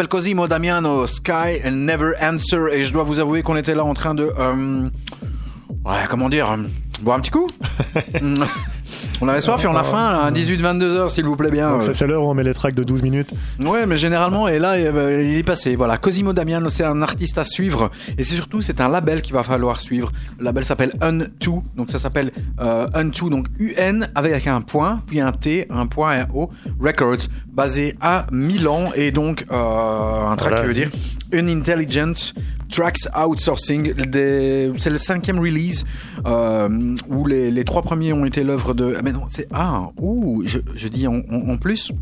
S'appelle Cosimo Damiano, Sky and Never Answer. Et je dois vous avouer qu'on était là en train de. euh, ouais, comment dire euh, Boire un petit coup? On avait soif et on a faim, à 18-22 heures, s'il vous plaît bien. Euh, c'est- l'heure où on met les tracks de 12 minutes. Ouais, mais généralement, et là, euh, bah, il est passé. Voilà, Cosimo Damiano, c'est un artiste à suivre, et c'est surtout, c'est un label qu'il va falloir suivre. Le label s'appelle Un2, donc ça s'appelle euh, Un2, donc UN avec un point, puis un T, un point, un O, Records, basé à Milan, et donc euh, un track Voilà. qui veut dire Unintelligent Tracks Outsourcing. C'est le cinquième release euh, où les, trois premiers ont été l'œuvre de. Ah, mais non, c'est ah, ouh, je, dis en, plus.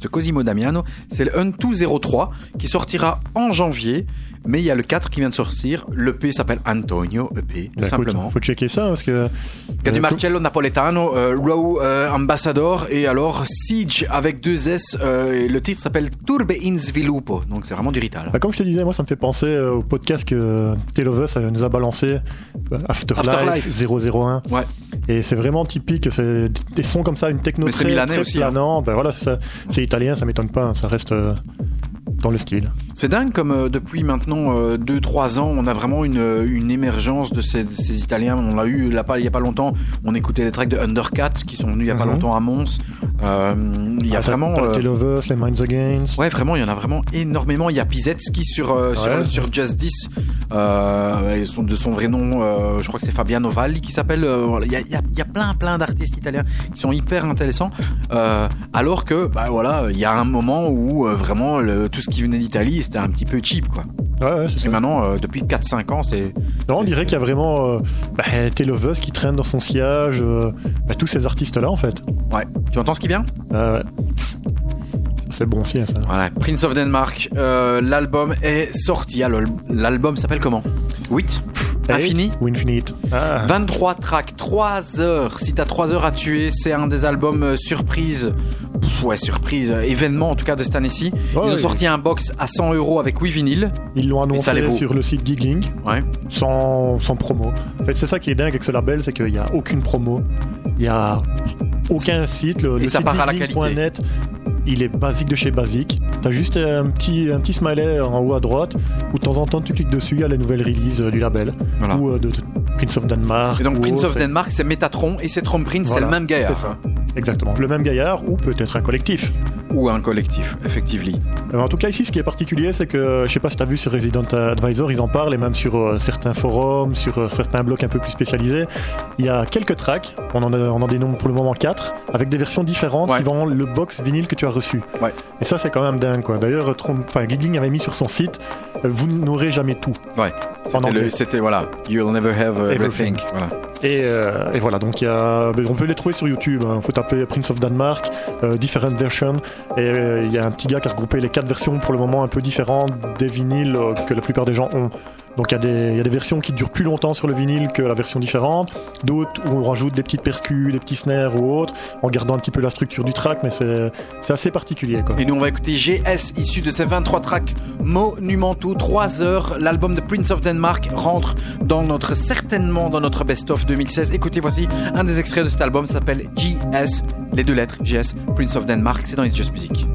Ce Cosimo Damiano, c'est le 1203 qui sortira en janvier, mais il y a le 4 qui vient de sortir. L'EP s'appelle Antonio EP, tout Bah, écoute, simplement. faut checker ça parce que. Il y a du euh, Marcello Napoletano, euh, Row euh, Ambassador et alors Siege avec deux S. euh, et le titre s'appelle Turbe in Sviluppo, donc c'est vraiment du rital. Bah, comme je te disais, moi ça me fait penser au podcast que Tale of Us nous a balancé, Afterlife, Afterlife. 001. Ouais. Et c'est vraiment typique, c'est des sons comme ça, une techno Mais c'est milanais très aussi, hein. Ben voilà, c'est ça. C'est italien, ça m'étonne pas, hein, ça reste dans le style. C'est dingue comme euh, depuis maintenant 2-3 ans, on a vraiment une, euh, une émergence de ces, ces Italiens. On l'a eu là, pas, il y a pas longtemps, on écoutait les tracks de Undercat qui sont venus il y a pas Mhm. longtemps à Mons. Euh, il y a Ah, vraiment... euh, of Us, les Minds Against. Ouais, vraiment, il y en a vraiment énormément. Il y a Pizetski sur, euh, sur, Ouais. sur Just 10. Euh, et son- de son vrai nom, euh, je crois que c'est Fabiano Valli qui s'appelle. euh. Il y, a, y a- y a plein, plein d'artistes italiens qui sont hyper intéressants. Euh, alors que, bah voilà, il y a un moment où euh, vraiment le- tout ce qui venait d'Italie, c'était un petit peu cheap, quoi. Ouais, ouais, c'est maintenant, euh, depuis 4-5 ans, c'est. Non, on dirait qu'il y a vraiment euh, bah, Tale of Us qui traîne dans son sillage, euh, bah, tous ces artistes-là en fait. Ouais. Tu entends ce qui vient? Ah ouais. C'est bon hein, ça. Voilà, Prince of Denmark. euh, L'album est sorti. Alors, L'album s'appelle comment? 8 Infini? Ou Infinite. Ah. 23 tracks, 3 heures. Si t'as 3 heures à tuer, c'est un des albums euh, surprise. Pff, ouais, surprise, euh, événement en tout cas de cette année-ci. Ils Ouais, ont sorti un box à 100 euros avec 8 vinyles. Ils l'ont ça annoncé sur le site Giggling, Ouais. sans, sans promo. En fait, c'est ça qui est dingue avec ce label, c'est qu'il n'y a aucune promo. Il n'y a aucun site. Le, Et le ça site part à la giggling.net, il est basique de chez basique. T'as juste un petit, un petit smiley en haut à droite, où de temps en temps tu cliques dessus, il y a les nouvelles releases euh, du label. Voilà. Ou euh, de, Prince of Denmark. Et donc Prince of. Denmark, c'est Metatron et c'est Trom Prince, c'est le même gaillard. Exactement. Le même gaillard, ou peut-être un collectif. Ou un collectif, effectivement. Euh, En tout cas, ici, ce qui est particulier, c'est que, je sais pas si tu as vu sur Resident Advisor, ils en parlent, et même sur euh, certains forums, sur euh, certains blogs un peu plus spécialisés. Il y a quelques tracks, on en, a, on en dénombre pour le moment 4, avec des versions différentes Ouais. suivant le box vinyle que tu as reçu. Ouais. Et ça, c'est quand même dingue, quoi. D'ailleurs, Giggling avait mis sur son site, vous n'aurez jamais tout. Ouais. C'était, voilà, You'll never have uh, everything. Everything. Voilà. Et, euh, et voilà, donc il y a, ben, on peut les trouver sur YouTube. Il faut taper Prince of Denmark, euh, different versions. Et euh, il y a un petit gars qui a regroupé les quatre versions pour le moment un peu différentes des vinyles euh, que la plupart des gens ont. Donc il y, a des- versions qui durent plus longtemps sur le vinyle que la version différente, d'autres où on rajoute des petites percus, des petits snares ou autres, en gardant un petit peu la structure du track, mais c'est assez particulier. Quoi. Et nous, on va écouter GS, issu de ces 23 tracks monumentaux. 3 heures, l'album de Prince of Denmark rentre certainement dans notre best-of 2016. Écoutez, voici un des extraits de cet album, s'appelle GS, les deux lettres, GS, Prince of Denmark, c'est dans It's Just Music.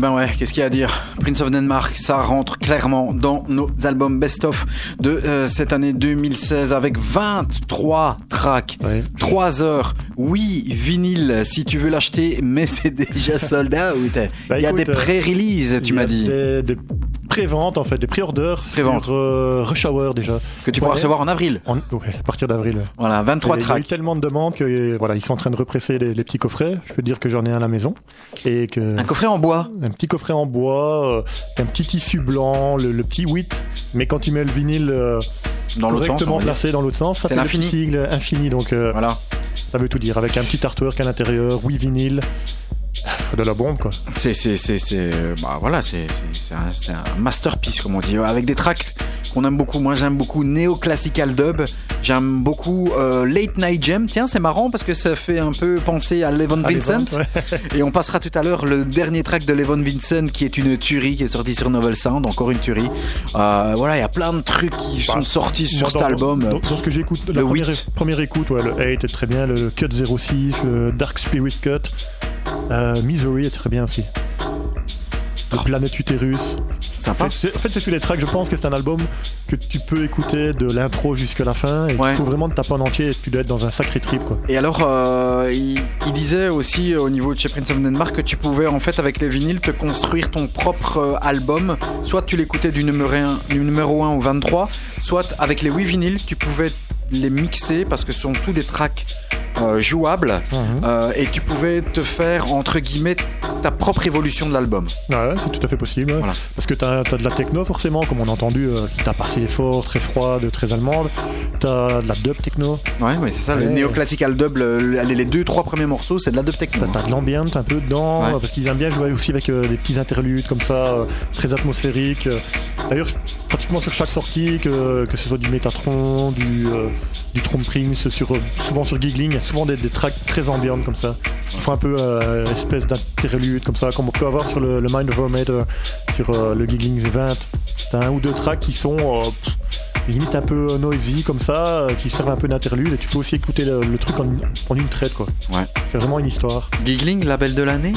Ben ouais, qu'est-ce qu'il y a à dire? Prince of Denmark, ça rentre clairement dans nos albums best-of de euh, cette année 2016 avec 23 tracks, Ouais. 3 heures. Oui, vinyle si tu veux l'acheter, mais c'est déjà sold out. Bah, Il y a écoute, des euh, pré-releases, tu m'as dit, Des, des pré-ventes en fait, des pré-orders Pré-vente. sur euh, Rush Hour déjà. que tu pourras ouais. recevoir en avril. En- ouais, à partir d'avril. Voilà, 23 Et Il y a eu tracks. tellement de demandes que voilà, ils sont en train de represser les, les petits coffrets. Je peux dire que j'en ai un à la maison et que Un coffret en bois. un petit coffret en bois, euh, un petit tissu blanc, le, le petit 8. Mais quand tu mets le vinyle euh, Dans l'autre sens. placé dans l'autre sens, C'est l'infini. infini. Donc euh, Voilà. ça veut tout dire. Avec un petit artwork à l'intérieur, oui vinyle. Faut de la bombe quoi. C'est, c'est, c'est, c'est, bah voilà, c'est, c'est, un, c'est un masterpiece, comme on dit, avec des tracks qu'on aime beaucoup. Moi, j'aime beaucoup Neo Classical Dub. J'aime beaucoup euh, Late Night Jam. Tiens, c'est marrant parce que ça fait un peu penser à Levon Vincent. ouais. Et on passera tout à l'heure le dernier track de Levon Vincent qui est une tuerie qui est sorti sur Novel Sound, encore une tuerie. Euh, voilà, il y a plein de trucs qui Bah, sont sortis sur cet album. Dans, dans ce que j'écoute, la le première, 8. première écoute, ouais, le 8 est très bien, le Cut 06, le Dark Spirit Cut, euh, Misery est très bien aussi. Le Planète Utérus. Sympa. En fait, c'est tous les tracks. Je pense que c'est un album que tu peux écouter de l'intro jusqu'à la fin. Et Ouais. il faut vraiment te taper en entier. Et tu dois être dans un sacré trip, quoi. Et alors, euh, il, il disait aussi euh, au niveau de chez Prince of Denmark que tu pouvais en fait avec les vinyles te construire ton propre album. Soit tu l'écoutais du numéro 1, du numéro 1 au 23, soit avec les 8 vinyles, tu pouvais les mixer parce que ce sont tous des tracks euh, jouables euh, et tu pouvais te faire entre guillemets ta propre évolution de l'album. Ouais, c'est tout à fait possible. Voilà. Parce que t'as as de la techno, forcément, comme on a entendu, euh, qui t'a passé fort, très froide, très allemande. T'as de la dub techno. Ouais, mais c'est ça, le Ouais. néoclassical dub, le- le- les deux trois premiers morceaux, c'est de la dub techno. T'as t'as de l'ambient un peu dedans, Ouais. euh, parce qu'ils aiment bien jouer aussi avec euh, des petits interludes comme ça, euh, très atmosphériques. euh. D'ailleurs, pratiquement sur chaque sortie, que, que ce soit du Metatron, du, euh, du Trump Prince, sur, euh, souvent sur Giggling, souvent des, des tracks très ambiantes comme ça. Ils font un peu euh, espèce d'interlude comme ça, comme on peut avoir sur le, le Mind Matter, sur euh, le Giggling 20. T'as un ou deux tracks qui sont euh, pff, limite un peu noisy comme ça, euh, qui servent un peu d'interlude, et tu peux aussi écouter le, le truc en, en une traite quoi. Ouais. C'est vraiment une histoire. Giggling, label de l'année?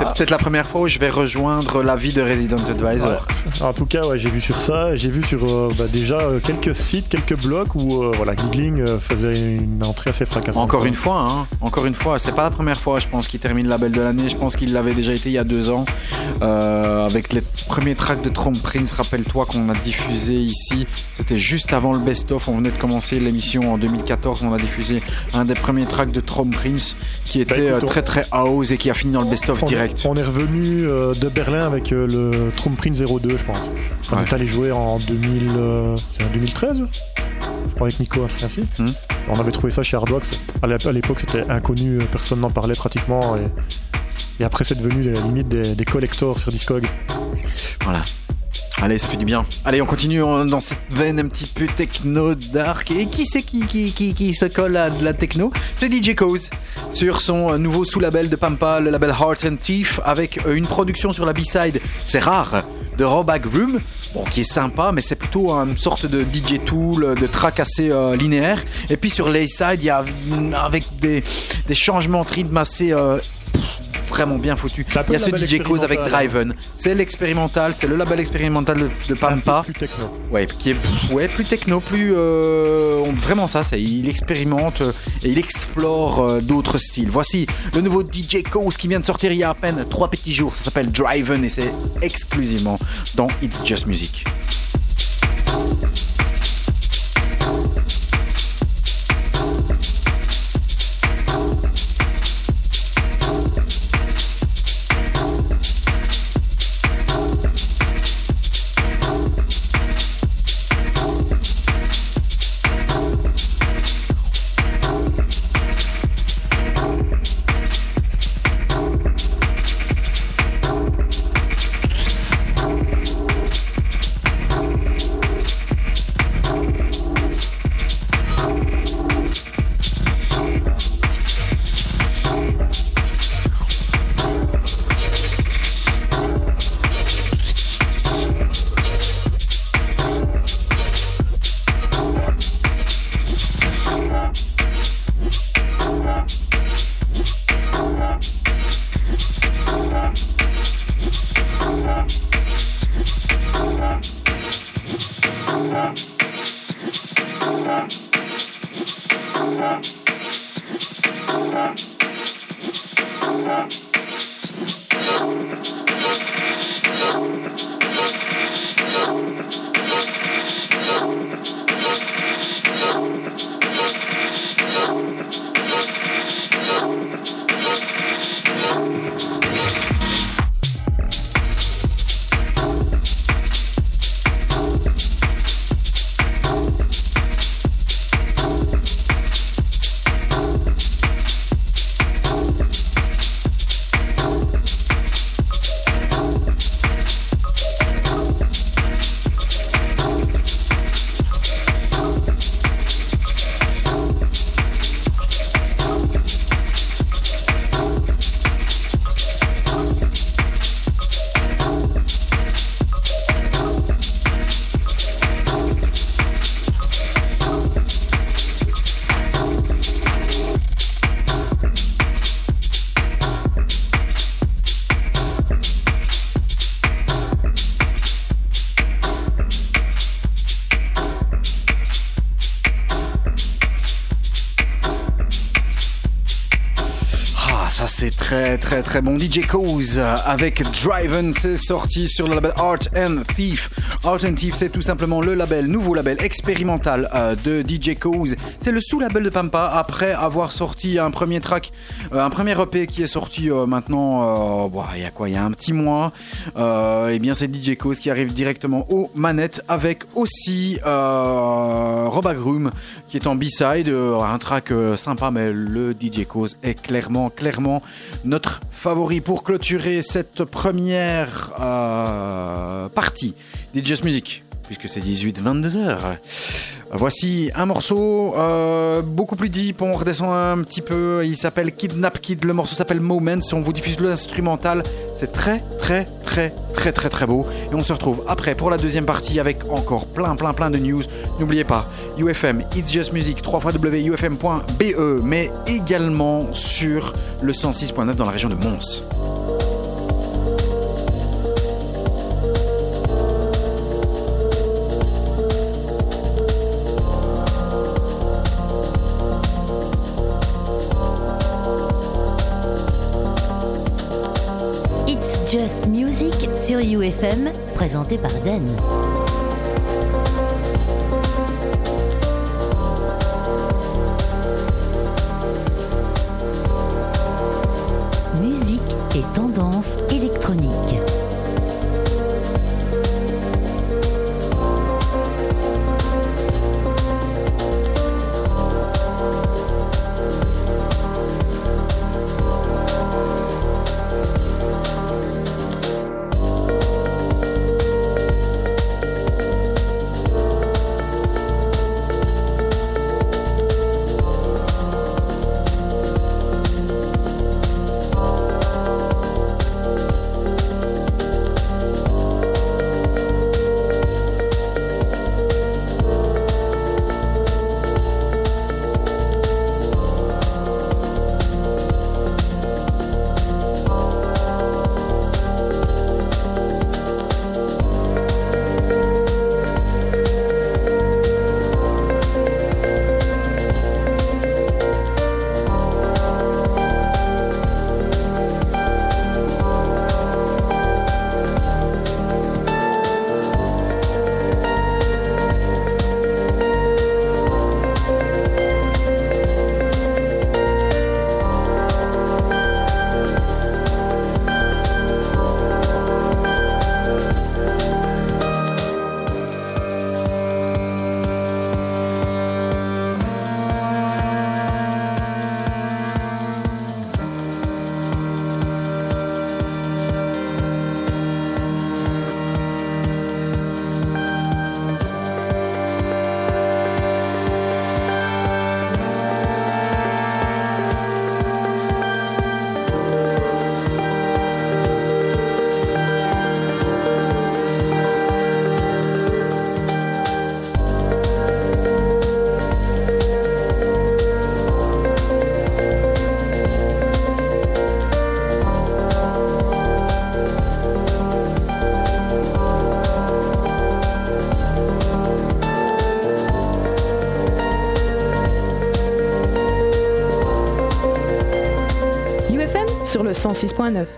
Bah. C'est peut-être la première fois où je vais rejoindre l'avis de Resident Advisor. Ouais. En tout cas, ouais, j'ai vu sur ça, j'ai vu sur euh, bah, déjà euh, quelques sites, quelques blogs où euh, voilà, Giggling euh, faisait une entrée assez fracassante. Encore une fois, hein, encore une fois, c'est pas la première fois, je pense, qu'il termine label de l'année. Je pense qu'il l'avait déjà été il y a deux ans, euh, avec les premiers tracks de Trump Prince. Rappelle-toi qu'on a diffusé ici, c'était juste avant le best-of. On venait de commencer l'émission en 2014. On a diffusé un des premiers tracks de Trump Prince, qui était Bah, écoute, on- très très house et qui a fini dans le best-of on, direct. on est revenu euh, de Berlin avec euh, le Trump Prince 02, je pense. On est allé jouer en 2000, euh, c'est en 2013 je crois avec Nico, un truc ainsi. Hmm. On avait trouvé ça chez Hardwax. À l'ép- à l'époque, c'était inconnu, personne n'en parlait pratiquement. Et, et après, c'est devenu des, limite des, des collectors sur Discog. Voilà. Allez, ça fait du bien. Allez, on continue dans cette veine un petit peu techno dark. Et qui c'est qui, qui, qui, qui se colle à de la techno? C'est DJ Cause sur son nouveau sous-label de Pampa, le label Heart and Thief, avec euh, une production sur la B-side. C'est rare de Robag Room, bon, qui est sympa, mais c'est plutôt une sorte de DJ tool, de track assez euh, linéaire. Et puis sur l'A-side, il y a avec des, des changements de rythme assez euh, vraiment bien foutu. Il y a ce DJ Cause avec Driven. C'est l'expérimental, c'est le label expérimental de, de Pampa. Plus techno. Ouais, qui est ouais, plus techno, plus euh, vraiment ça, c'est il expérimente euh, et il explore euh, d'autres styles. Voici le nouveau DJ Cause qui vient de sortir il y a à peine trois petits jours. Ça s'appelle Driven et c'est exclusivement dans It's Just Music. Très très bon. DJ Cause avec Driven, c'est sorti sur le label Art and Thief. Art and Thief, c'est tout simplement le label, nouveau label expérimental euh, de DJ Cause. C'est le sous-label de Pampa après avoir sorti un premier track, euh, un premier EP qui est sorti euh, maintenant, euh, il y a quoi, il y a un petit mois. Euh, et bien c'est DJ Cause qui arrive directement aux manettes avec aussi euh, Rob Agrum en B-side, euh, un track euh, sympa, mais le DJ Cause est clairement, clairement notre favori. Pour clôturer cette première euh, partie Just Music, puisque c'est 18-22 heures. Voici un morceau euh, beaucoup plus deep, on redescend un petit peu, il s'appelle Kidnap Kid, le morceau s'appelle Moments, on vous diffuse l'instrumental, c'est très très très très très très beau et on se retrouve après pour la deuxième partie avec encore plein plein plein de news. N'oubliez pas, UFM, It's Just Music, 3 wufm.be, E, mais également sur le 106.9 dans la région de Mons. Just Music sur UFM, présenté par Dan. 101.9.